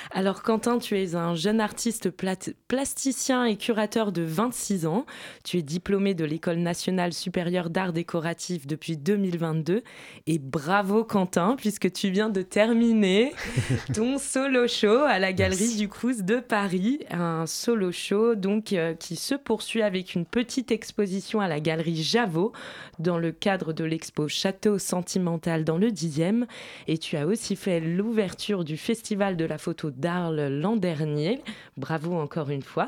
Alors Quentin, tu es un jeune artiste plat- plasticien et curateur de 26 ans. Tu es diplômé de l'École nationale supérieure d'art décoratif depuis 2022. Et bravo Quentin, puisque tu viens de terminer ton solo show à la Galerie du Crous de Paris. Un solo show donc euh, qui se poursuit avec une petite exposition à la Galerie Javot dans le cadre de l'expo Château Sentimental dans le 10e. Et tu as aussi fait l'ouverture du Festival de la photo d'Arles l'an dernier. Bravo encore une fois.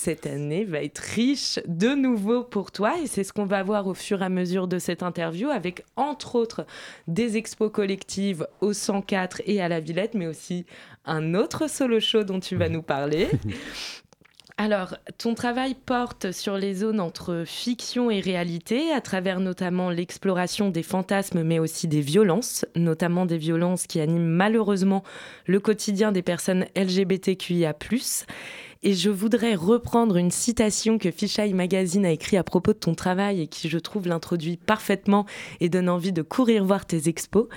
Cette année va être riche de nouveau pour toi et c'est ce qu'on va voir au fur et à mesure de cette interview avec entre autres des expos collectives au 104 et à la Villette mais aussi un autre solo show dont tu vas nous parler. Alors, ton travail porte sur les zones entre fiction et réalité, à travers notamment l'exploration des fantasmes, mais aussi des violences, notamment des violences qui animent malheureusement le quotidien des personnes LGBTQIA+. Et je voudrais reprendre une citation que Fisheye Magazine a écrite à propos de ton travail et qui, je trouve, l'introduit parfaitement et donne envie de courir voir tes expos.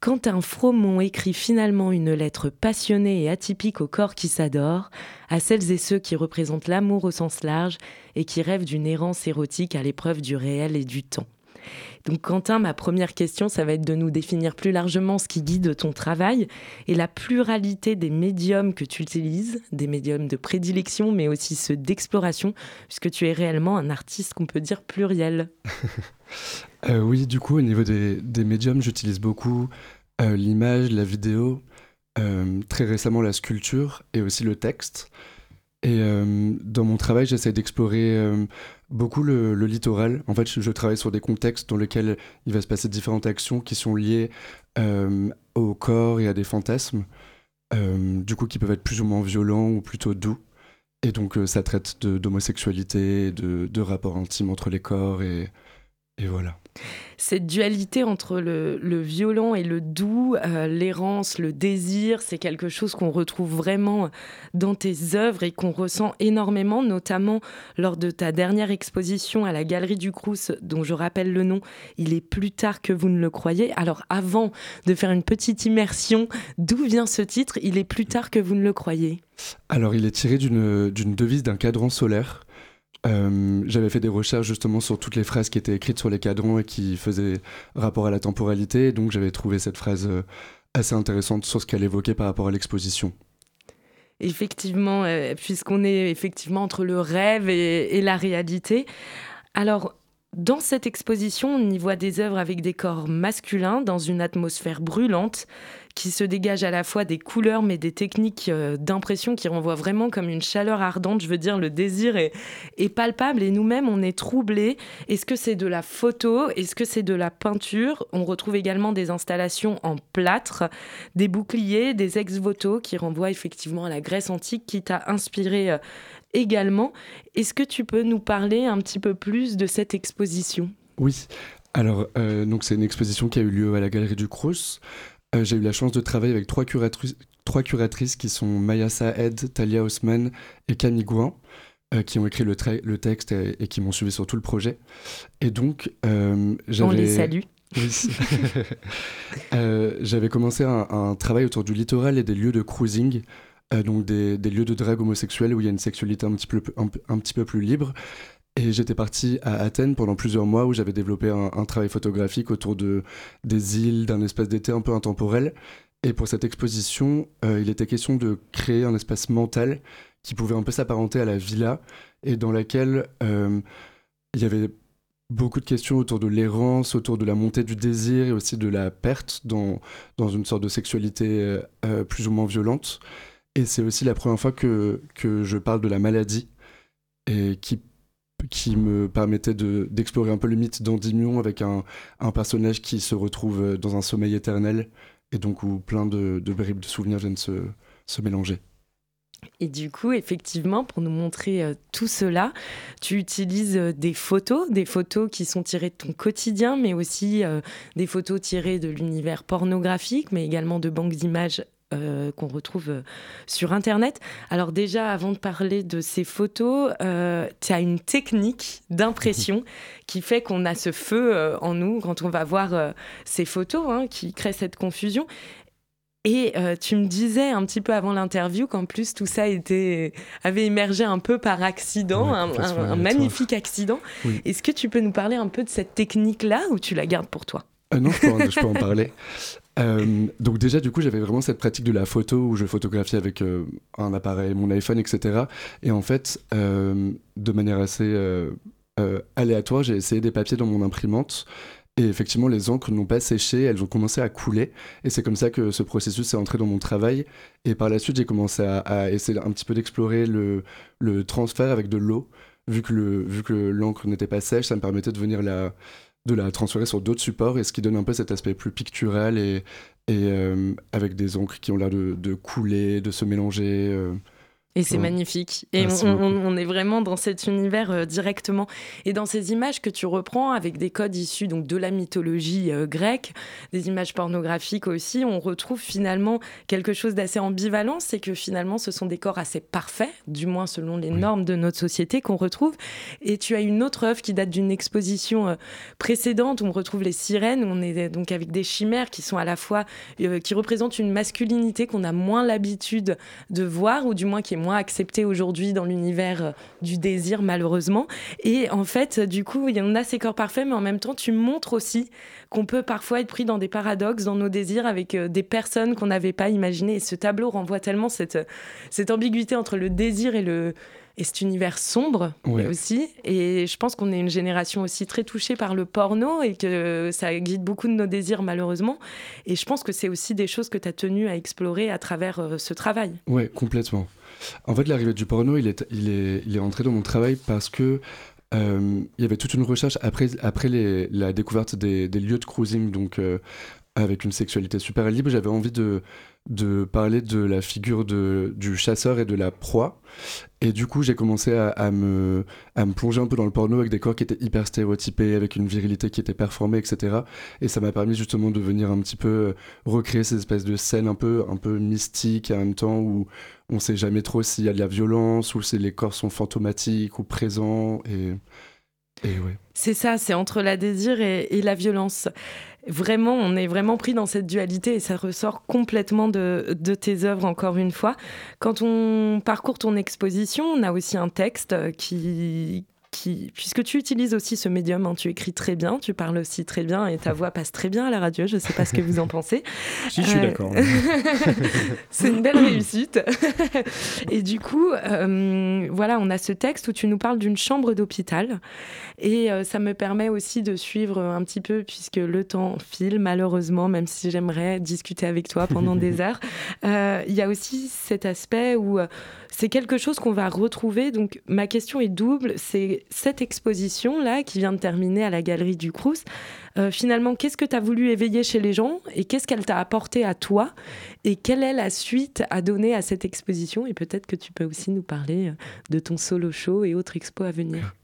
Quand un Fromont écrit finalement une lettre passionnée et atypique au corps qui s'adore, à celles et ceux qui représentent l'amour au sens large et qui rêvent d'une errance érotique à l'épreuve du réel et du temps. Donc Quentin, ma première question, ça va être de nous définir plus largement ce qui guide ton travail et la pluralité des médiums que tu utilises, des médiums de prédilection, mais aussi ceux d'exploration, puisque tu es réellement un artiste qu'on peut dire pluriel. Euh, oui, du coup, au niveau des, médiums, j'utilise beaucoup euh, l'image, la vidéo, euh, très récemment la sculpture et aussi le texte. Et euh, dans mon travail, j'essaie d'explorer euh, beaucoup le, littoral. En fait, je, travaille sur des contextes dans lesquels il va se passer différentes actions qui sont liées euh, au corps et à des fantasmes, euh, du coup qui peuvent être plus ou moins violents ou plutôt doux. Et donc ça traite de- d'homosexualité, de, de rapports intimes entre les corps et, et voilà. Cette dualité entre le, le violent et le doux, euh, l'errance, le désir, c'est quelque chose qu'on retrouve vraiment dans tes œuvres et qu'on ressent énormément, notamment lors de ta dernière exposition à la Galerie du Crous, dont je rappelle le nom, Il est plus tard que vous ne le croyez. Alors avant de faire une petite immersion, d'où vient ce titre? Il est plus tard que vous ne le croyez? Alors, il est tiré d'une d'une devise d'un cadran solaire. Euh, J'avais fait des recherches justement sur toutes les phrases qui étaient écrites sur les cadrans et qui faisaient rapport à la temporalité. Donc, j'avais trouvé cette phrase euh, assez intéressante sur ce qu'elle évoquait par rapport à l'exposition. Effectivement, euh, puisqu'on est effectivement entre le rêve et, et la réalité. Alors, dans cette exposition, on y voit des œuvres avec des corps masculins dans une atmosphère brûlante qui se dégage à la fois des couleurs mais des techniques euh, d'impression qui renvoient vraiment comme une chaleur ardente. Je veux dire, le désir est, palpable et nous-mêmes, on est troublés. Est-ce que c'est de la photo? Est-ce que c'est de la peinture? On retrouve également des installations en plâtre, des boucliers, des ex-voto qui renvoient effectivement à la Grèce antique qui t'a inspiré euh, également. Est-ce que tu peux nous parler un petit peu plus de cette exposition? Oui, alors euh, donc c'est une exposition qui a eu lieu à la Galerie du Crous. Euh, J'ai eu la chance de travailler avec trois, curatrices, trois curatrices qui sont Maya Saed, Talia Osman et Camille Gouin, euh, qui ont écrit le, texte et, et qui m'ont suivi sur tout le projet. Et donc, euh, j'avais... On les salue. Oui. Euh, J'avais commencé un, un travail autour du littoral et des lieux de cruising, euh, donc des, des lieux de drague homosexuelle où il y a une sexualité un petit peu, un, un petit peu plus libre. Et j'étais parti à Athènes pendant plusieurs mois où j'avais développé un, travail photographique autour de, des îles, d'un espace d'été un peu intemporel. Et pour cette exposition, euh, il était question de créer un espace mental qui pouvait un peu s'apparenter à la villa et dans laquelle euh, il y avait beaucoup de questions autour de l'errance, autour de la montée du désir et aussi de la perte dans, dans une sorte de sexualité euh, plus ou moins violente. Et c'est aussi la première fois que, que je parle de la maladie et qui, qui me permettait de- d'explorer un peu le mythe d'Endymion avec un, un personnage qui se retrouve euh, dans un sommeil éternel et donc où plein de, de bribes de souvenirs viennent se, se mélanger. Et du coup, effectivement, pour nous montrer euh, tout cela, tu utilises euh, des photos, des photos qui sont tirées de ton quotidien, mais aussi des photos tirées de l'univers pornographique, mais également de banques d'images euh, qu'on retrouve euh, sur Internet. Alors déjà, avant de parler de ces photos, euh, tu as une technique d'impression qui fait qu'on a ce feu en nous quand on va voir ces photos, hein, qui crée cette confusion. Et tu me disais un petit peu avant l'interview qu'en plus tout ça était, avait émergé un peu par accident, Ouais, un, magnifique accident. Oui. Est-ce que tu peux nous parler un peu de cette technique-là ou tu la gardes pour toi? Euh, non, je peux, en, je peux en parler. Euh, donc déjà, du coup, j'avais vraiment cette pratique de la photo où je photographiais avec euh, un appareil, mon iPhone, etc. Et en fait, euh, de manière assez aléatoire, j'ai essayé des papiers dans mon imprimante. Et effectivement, les encres n'ont pas séché, elles ont commencé à couler. Et c'est comme ça que ce processus est entré dans mon travail. Et par la suite, j'ai commencé à, essayer un petit peu d'explorer le, transfert avec de l'eau. Vu que le- vu que l'encre n'était pas sèche, ça me permettait de venir la, de la transférer sur d'autres supports et ce qui donne un peu cet aspect plus pictural et, euh, avec des encres qui ont l'air de, de couler, de se mélanger. euh. Et c'est Ouais. magnifique. Et on, beaucoup. on- on est vraiment dans cet univers euh, directement. Et dans ces images que tu reprends avec des codes issus donc, de la mythologie euh, grecque, des images pornographiques aussi, on retrouve finalement quelque chose d'assez ambivalent. C'est que finalement, ce sont des corps assez parfaits, du moins selon les normes de notre société qu'on retrouve. Et tu as une autre œuvre qui date d'une exposition euh, précédente où on retrouve les sirènes. où On est donc avec des chimères qui sont à la fois qui représentent une masculinité qu'on a moins l'habitude de voir, ou du moins qui est moins acceptée aujourd'hui dans l'univers euh, du désir, malheureusement. Et en fait, du coup, il y en a ces corps parfaits, mais en même temps, tu montres aussi qu'on peut parfois être pris dans des paradoxes dans nos désirs avec euh, des personnes qu'on n'avait pas imaginées. Et ce tableau renvoie tellement cette, cette ambiguïté entre le désir et le et cet univers sombre Ouais. aussi. Et je pense qu'on est une génération aussi très touchée par le porno et que ça guide beaucoup de nos désirs malheureusement. Et je pense que c'est aussi des choses que tu as tenu à explorer à travers euh, ce travail. Ouais, complètement. En fait, l'arrivée du porno, il est, il, entré dans mon travail parce que euh, il y avait toute une recherche après, la découverte des, des lieux de cruising, donc euh, avec une sexualité super libre. J'avais envie de, de parler de la figure de, du chasseur et de la proie. Et du coup, j'ai commencé à, à me, à me plonger un peu dans le porno avec des corps qui étaient hyper stéréotypés, avec une virilité qui était performée, etc. Et ça m'a permis justement de venir un petit peu euh, recréer ces espèces de scènes un peu, un peu mystiques et en même temps où on sait jamais trop s'il y a de la violence ou si les corps sont fantomatiques ou présents. Et C'est ça, c'est entre la désir et, la violence. Vraiment, on est vraiment pris dans cette dualité et ça ressort complètement de, de tes œuvres, encore une fois. Quand on parcourt ton exposition, on a aussi un texte qui, qui puisque tu utilises aussi ce médium, hein, tu écris très bien, tu parles aussi très bien et ta voix passe très bien à la radio, je ne sais pas ce que vous en pensez. Si, je suis Euh, d'accord. c'est une belle réussite. et du coup, euh, voilà, on a ce texte où tu nous parles d'une chambre d'hôpital. Et euh, ça me permet aussi de suivre un petit peu, puisque le temps file, malheureusement, même si j'aimerais discuter avec toi pendant des heures. Il y a aussi cet aspect où c'est quelque chose qu'on va retrouver. Donc, ma question est double. C'est cette exposition-là qui vient de terminer à la galerie du Crous. Euh, finalement, qu'est-ce que tu as voulu éveiller chez les gens et qu'est-ce qu'elle t'a apporté à toi et quelle est la suite à donner à cette exposition Et peut-être que tu peux aussi nous parler euh, de ton solo show et autres expos à venir.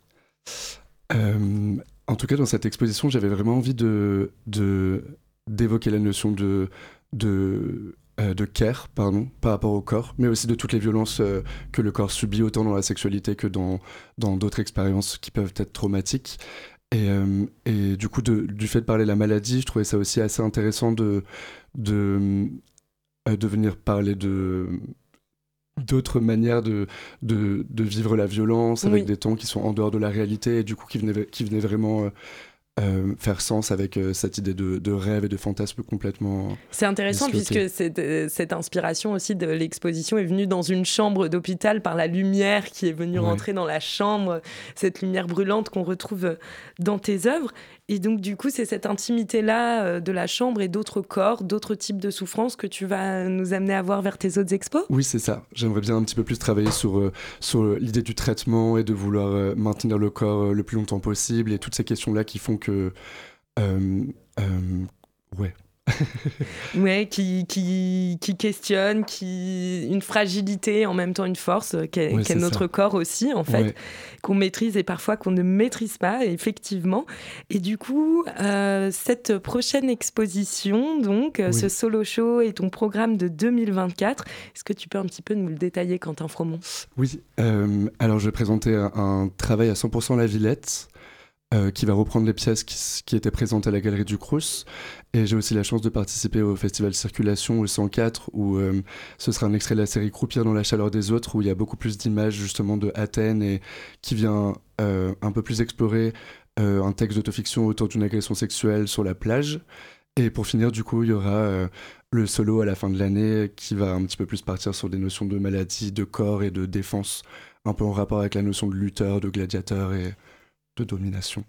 Euh, en tout cas, dans cette exposition, j'avais vraiment envie de d'évoquer la notion de de euh, de care, pardon, par rapport au corps, mais aussi de toutes les violences euh, que le corps subit, autant dans la sexualité que dans dans d'autres expériences qui peuvent être traumatiques. Et, euh, et du coup, de- du fait de parler de la maladie, je trouvais ça aussi assez intéressant de de de venir parler de d'autres manières de, de, de vivre la violence avec Oui. des temps qui sont en dehors de la réalité et du coup qui venaient, qui venaient vraiment euh, faire sens avec euh, cette idée de, de rêve et de fantasme complètement... C'est intéressant disloqué. puisque cette, euh, cette inspiration aussi de l'exposition est venue dans une chambre d'hôpital par la lumière qui est venue Ouais. rentrer dans la chambre, cette lumière brûlante qu'on retrouve dans tes œuvres. Et donc du coup, c'est cette intimité-là euh, de la chambre et d'autres corps, d'autres types de souffrances que tu vas nous amener à voir vers tes autres expos? Oui, c'est ça. J'aimerais bien un petit peu plus travailler sur, euh, sur l'idée du traitement et de vouloir euh, maintenir le corps le plus longtemps possible et toutes ces questions-là qui font que... ouais. Ouais, qui, qui, qui questionne, qui une fragilité en même temps une force euh, qu'est Ouais, notre ça. corps aussi en fait, Ouais. qu'on maîtrise et parfois qu'on ne maîtrise pas effectivement. Et du coup, euh, cette prochaine exposition, donc euh, Oui. ce solo show et ton programme de 2024, est-ce que tu peux un petit peu nous le détailler, Quentin Fromont? Oui, euh, alors je vais présenter un, un travail à 100% La Villette, euh, qui va reprendre les pièces qui étaient présentes à la Galerie du Crous. Et j'ai aussi la chance de participer au festival Circulation au 104, où euh, ce sera un extrait de la série Croupir dans la chaleur des autres, où il y a beaucoup plus d'images justement de Athènes et qui vient euh, un peu plus explorer euh, un texte d'autofiction autour d'une agression sexuelle sur la plage. Et pour finir, du coup, il y aura le solo à la fin de l'année qui va un petit peu plus partir sur des notions de maladie, de corps et de défense, un peu en rapport avec la notion de lutteur, de gladiateur et de domination.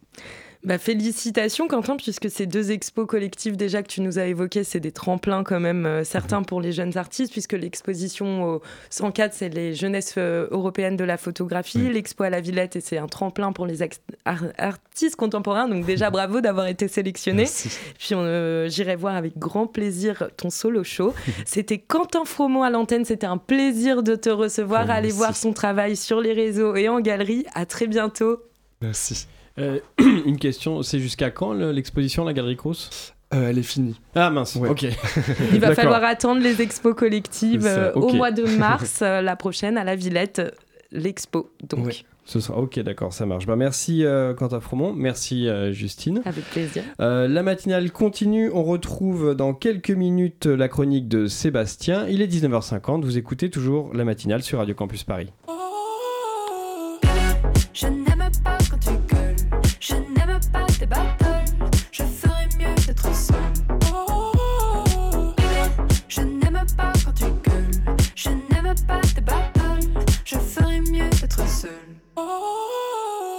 Bah, félicitations Quentin, puisque ces deux expos collectifs déjà que tu nous as évoqués, c'est des tremplins quand même, euh, certains pour les jeunes artistes, puisque l'exposition au 104, c'est les jeunesses euh, européennes de la photographie, l'expo à la Villette, et c'est un tremplin pour les ar- artistes contemporains. Donc déjà, bravo d'avoir été sélectionné. Puis euh, j'irai voir avec grand plaisir ton solo show. C'était Quentin Fromont à l'antenne, c'était un plaisir de te recevoir. Allez voir son travail sur les réseaux et en galerie. À très bientôt. Merci. Euh, une question, c'est jusqu'à quand le- l'exposition, la Galerie Crous Euh, elle est finie. Ah mince, ok. Il va falloir attendre les expos collectives ça, euh, au mois de mars, euh, la prochaine à la Villette, l'expo. Donc, Ce sera ok, d'accord, ça marche. Bah, merci euh, Quentin Fromont, merci euh, Justine. avec plaisir. Euh, la matinale continue, on retrouve dans quelques minutes la chronique de Sébastien. Il est 19h50, vous écoutez toujours la matinale sur Radio Campus Paris. Je n'aime pas quand tu je ferais mieux d'être seul. Bébé, je n'aime pas quand tu gueules, je n'aime pas tes battles, je ferais mieux d'être seul.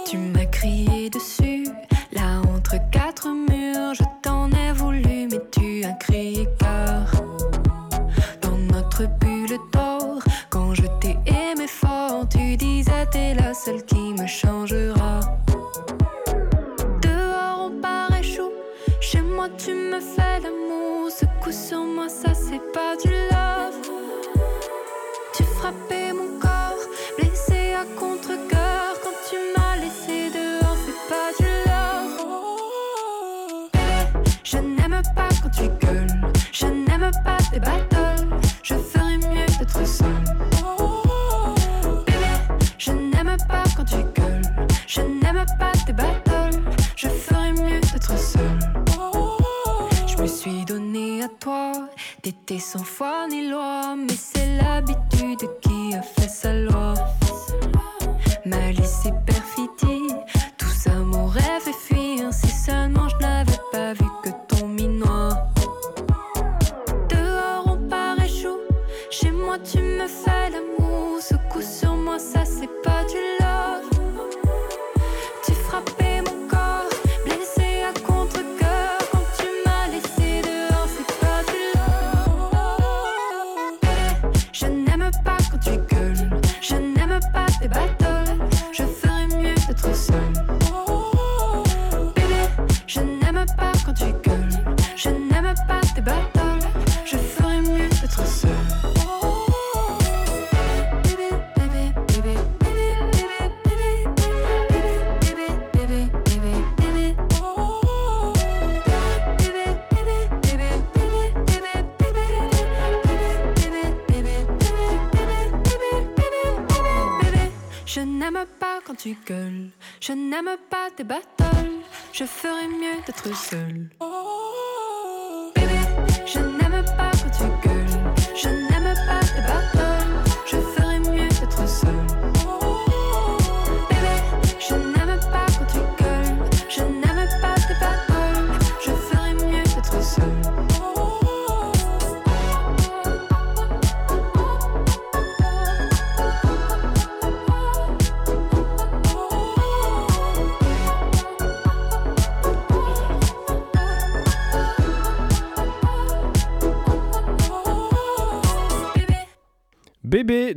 Tu m'as crié dessus, necessary n'aime pas tes battles, je ferais mieux d'être seul.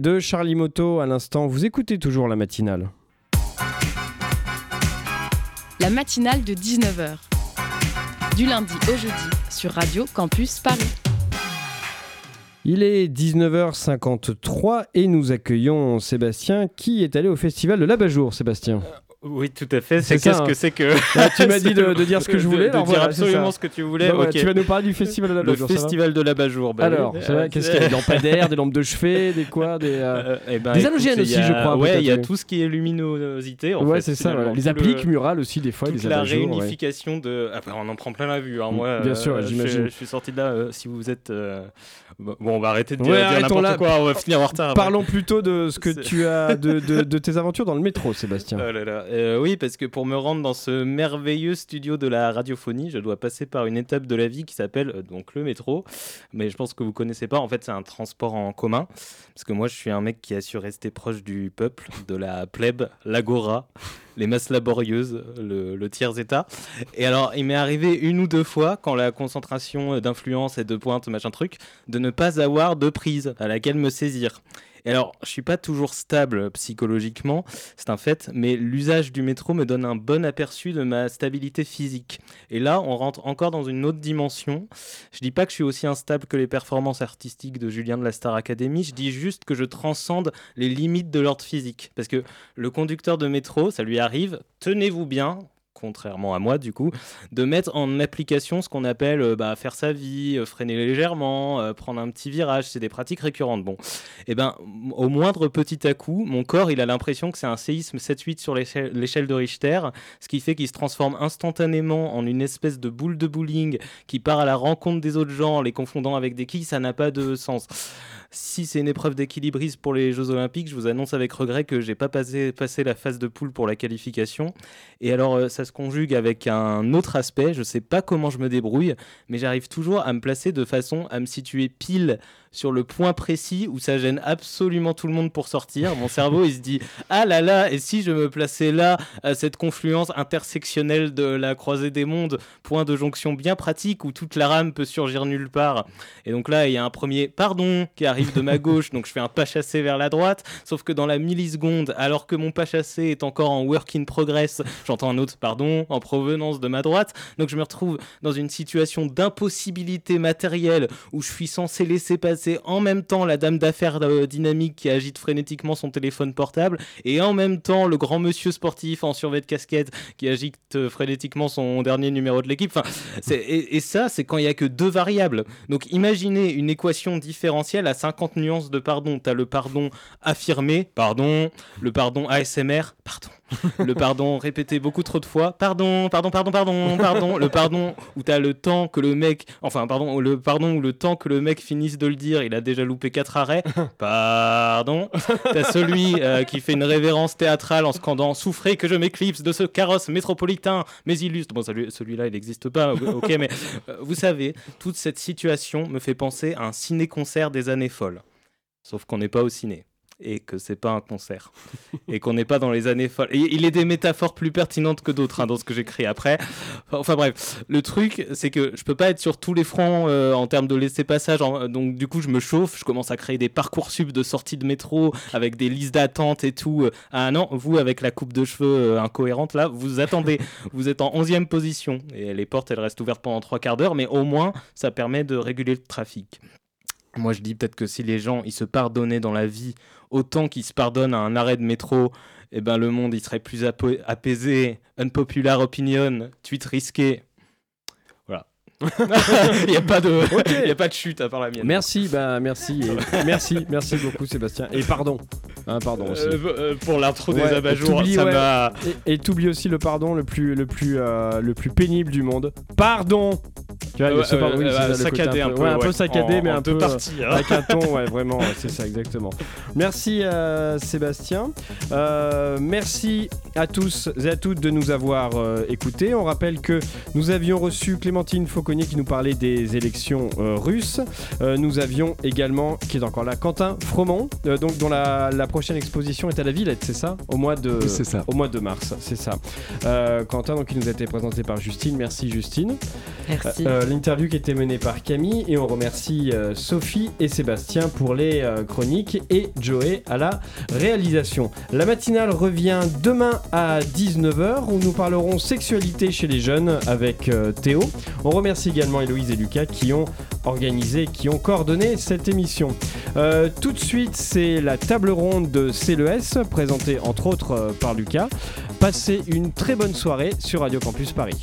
De Charlie Moto à l'instant, vous écoutez toujours la matinale. La matinale de 19h. Du lundi au jeudi sur Radio Campus Paris. Il est 19h53 et nous accueillons Sébastien qui est allé au festival de l'Abajour. Sébastien. Oui, tout à fait. C'est ça, hein. que c'est que. Ah, tu m'as dit de- de dire ce que je voulais, De, de alors dire voilà, absolument ce que tu voulais. Bah tu vas nous parler du festival de l'Abajour, Le ça va festival de l'Abajour. bah Alors, Euh, qu'est-ce qu'il y a Des lampadaires, des lampes de chevet, des quoi Des, euh, Euh, eh ben, des halogènes aussi, a- je crois. Ouais, il y a tout ce qui est luminosité. En ouais, c'est ça. voilà. Les appliques le- murales aussi, des fois, toute les la réunification de. Ah, bah, on en prend plein la vue. hein. Mm, Moi, bien sûr, euh, j'imagine. Je, suis sorti de là. euh, si vous êtes. Bon, on va arrêter de Ouais, dire, n'importe là. quoi. On va finir en retard. Parlons plutôt de ce que tu as, de, de- de tes aventures dans le métro, Sébastien. Oh là là. Euh, oui, parce que pour me rendre dans ce merveilleux studio de la radiophonie, je dois passer par une étape de la vie qui s'appelle euh, donc le métro. Mais je pense que vous connaissez pas. En fait, c'est un transport en commun. Parce que moi, je suis un mec qui a su rester proche du peuple, de la plèbe, l'agora, les masses laborieuses, le, tiers-état. Et alors, il m'est arrivé une ou deux fois, quand la concentration d'influence et de pointe, machin truc, de ne pas avoir de prise à laquelle me saisir. Alors, je suis pas toujours stable psychologiquement, c'est un fait, mais l'usage du métro me donne un bon aperçu de ma stabilité physique. Et là, on rentre encore dans une autre dimension. Je dis pas que je suis aussi instable que les performances artistiques de Julien de la Star Academy, je dis juste que je transcende les limites de l'ordre physique. Parce que le conducteur de métro, ça lui arrive, tenez-vous bien, contrairement à moi du coup, de mettre en application ce qu'on appelle euh, bah, faire sa vie, euh, freiner légèrement, euh, prendre un petit virage, c'est des pratiques récurrentes. Bon, et ben m- au moindre petit à coup, mon corps il a l'impression que c'est un séisme 7-8 sur l'échelle de Richter, ce qui fait qu'il se transforme instantanément en une espèce de boule de bowling qui part à la rencontre des autres gens en les confondant avec des quilles, ça n'a pas de sens. Si c'est une épreuve d'équilibrisme pour les Jeux Olympiques, je vous annonce avec regret que j'ai pas passé, passé la phase de poule pour la qualification. Et alors, euh, ça se conjugue avec un autre aspect. Je sais pas comment je me débrouille, mais j'arrive toujours à me placer de façon à me situer pile sur le point précis où ça gêne absolument tout le monde pour sortir. Mon cerveau, il se dit Ah là là, et si je me plaçais là, à cette confluence intersectionnelle de la croisée des mondes, point de jonction bien pratique où toute la rame peut surgir nulle part. Et donc là, il y a un premier pardon qui arrive de ma gauche, donc je fais un pas chassé vers la droite, sauf que dans la milliseconde, alors que mon pas chassé est encore en work in progress, j'entends un autre pardon en provenance de ma droite, donc je me retrouve dans une situation d'impossibilité matérielle où je suis censé laisser passer en même temps la dame d'affaires euh, dynamique qui agite frénétiquement son téléphone portable et en même temps le grand monsieur sportif en survêt de casquette qui agite euh, frénétiquement son dernier numéro de l'équipe. C'est- et, et ça, c'est quand il y a que deux variables. Donc imaginez une équation différentielle à 50 nuances de pardon. Tu as le pardon affirmé, pardon, le pardon ASMR, pardon. Le pardon répété beaucoup trop de fois, pardon, pardon, pardon, pardon, pardon. Le pardon où tu as le temps que le mec, enfin, pardon, le pardon où le temps que le mec finisse de le dire, il a déjà loupé quatre arrêts, pardon. T'as celui euh, qui fait une révérence théâtrale en scandant Souffrez que je m'éclipse de ce carrosse métropolitain, mais illustre. Bon, celui- celui-là, il n'existe pas, ok, mais euh, vous savez, toute cette situation me fait penser à un ciné-concert des années folles. Sauf qu'on n'est pas au ciné. Et que c'est pas un concert. et qu'on n'est pas dans les années folles. Il est des métaphores plus pertinentes que d'autres hein, dans ce que j'écris après. Enfin, bref, le truc, c'est que je peux pas être sur tous les fronts euh, en termes de laisser passage. donc du coup, je me chauffe, je commence à créer des parcours sub de sortie de métro avec des listes d'attente et tout. Euh, Ah non, vous avec la coupe de cheveux euh, incohérente là, vous attendez, vous êtes en 11e position et les portes elles restent ouvertes pendant trois quarts d'heure, mais au moins ça permet de réguler le trafic. Moi, je dis peut-être que si les gens ils se pardonnaient dans la vie autant qu'ils se pardonnent à un arrêt de métro, eh ben le monde il serait plus apaisé. Unpopular opinion, tweet risqué. Voilà. Il n'y a pas de, y a pas de chute à part la mienne. Merci, bah merci, et- merci, merci beaucoup Sébastien. Et pardon, Hein, pardon aussi. Euh, euh, pour l'intro des abat-jours, t'oublies, ça ouais. m'a. Et, et t'oublies aussi le pardon le plus, le plus, euh, le plus pénible du monde. Pardon. Tu vois, il y a Ouais, ce pardon, euh, oui, euh, c'est ça, le saccadé côté un peu, ouais, un peu ouais. saccadé, En- mais en un deux peu parties, hein. avec un ton, ouais, vraiment, ouais, c'est ça exactement. Merci euh, Sébastien. Euh, merci à tous et à toutes de nous avoir euh, écoutés. On rappelle que nous avions reçu Clémentine Fauconnier qui nous parlait des élections euh, russes. Euh, nous avions également, qui est encore là, Quentin Fromont, euh, donc dont la, la prochaine exposition est à la Villette, c'est ça? Au mois de, C'est ça. Au mois de mars, c'est ça. Euh, Quentin, donc, qui nous a été présenté par Justine. Merci Justine. Merci. Euh, L'interview qui était menée par Camille et on remercie euh, Sophie et Sébastien pour les euh, chroniques et Joey à la réalisation. La matinale revient demain à 19h où nous parlerons sexualité chez les jeunes avec euh, Théo. On remercie également Héloïse et Lucas qui ont organisé, qui ont coordonné cette émission. Tout de suite, c'est la table ronde de CLES présentée entre autres par Lucas. Passez une très bonne soirée sur Radio Campus Paris.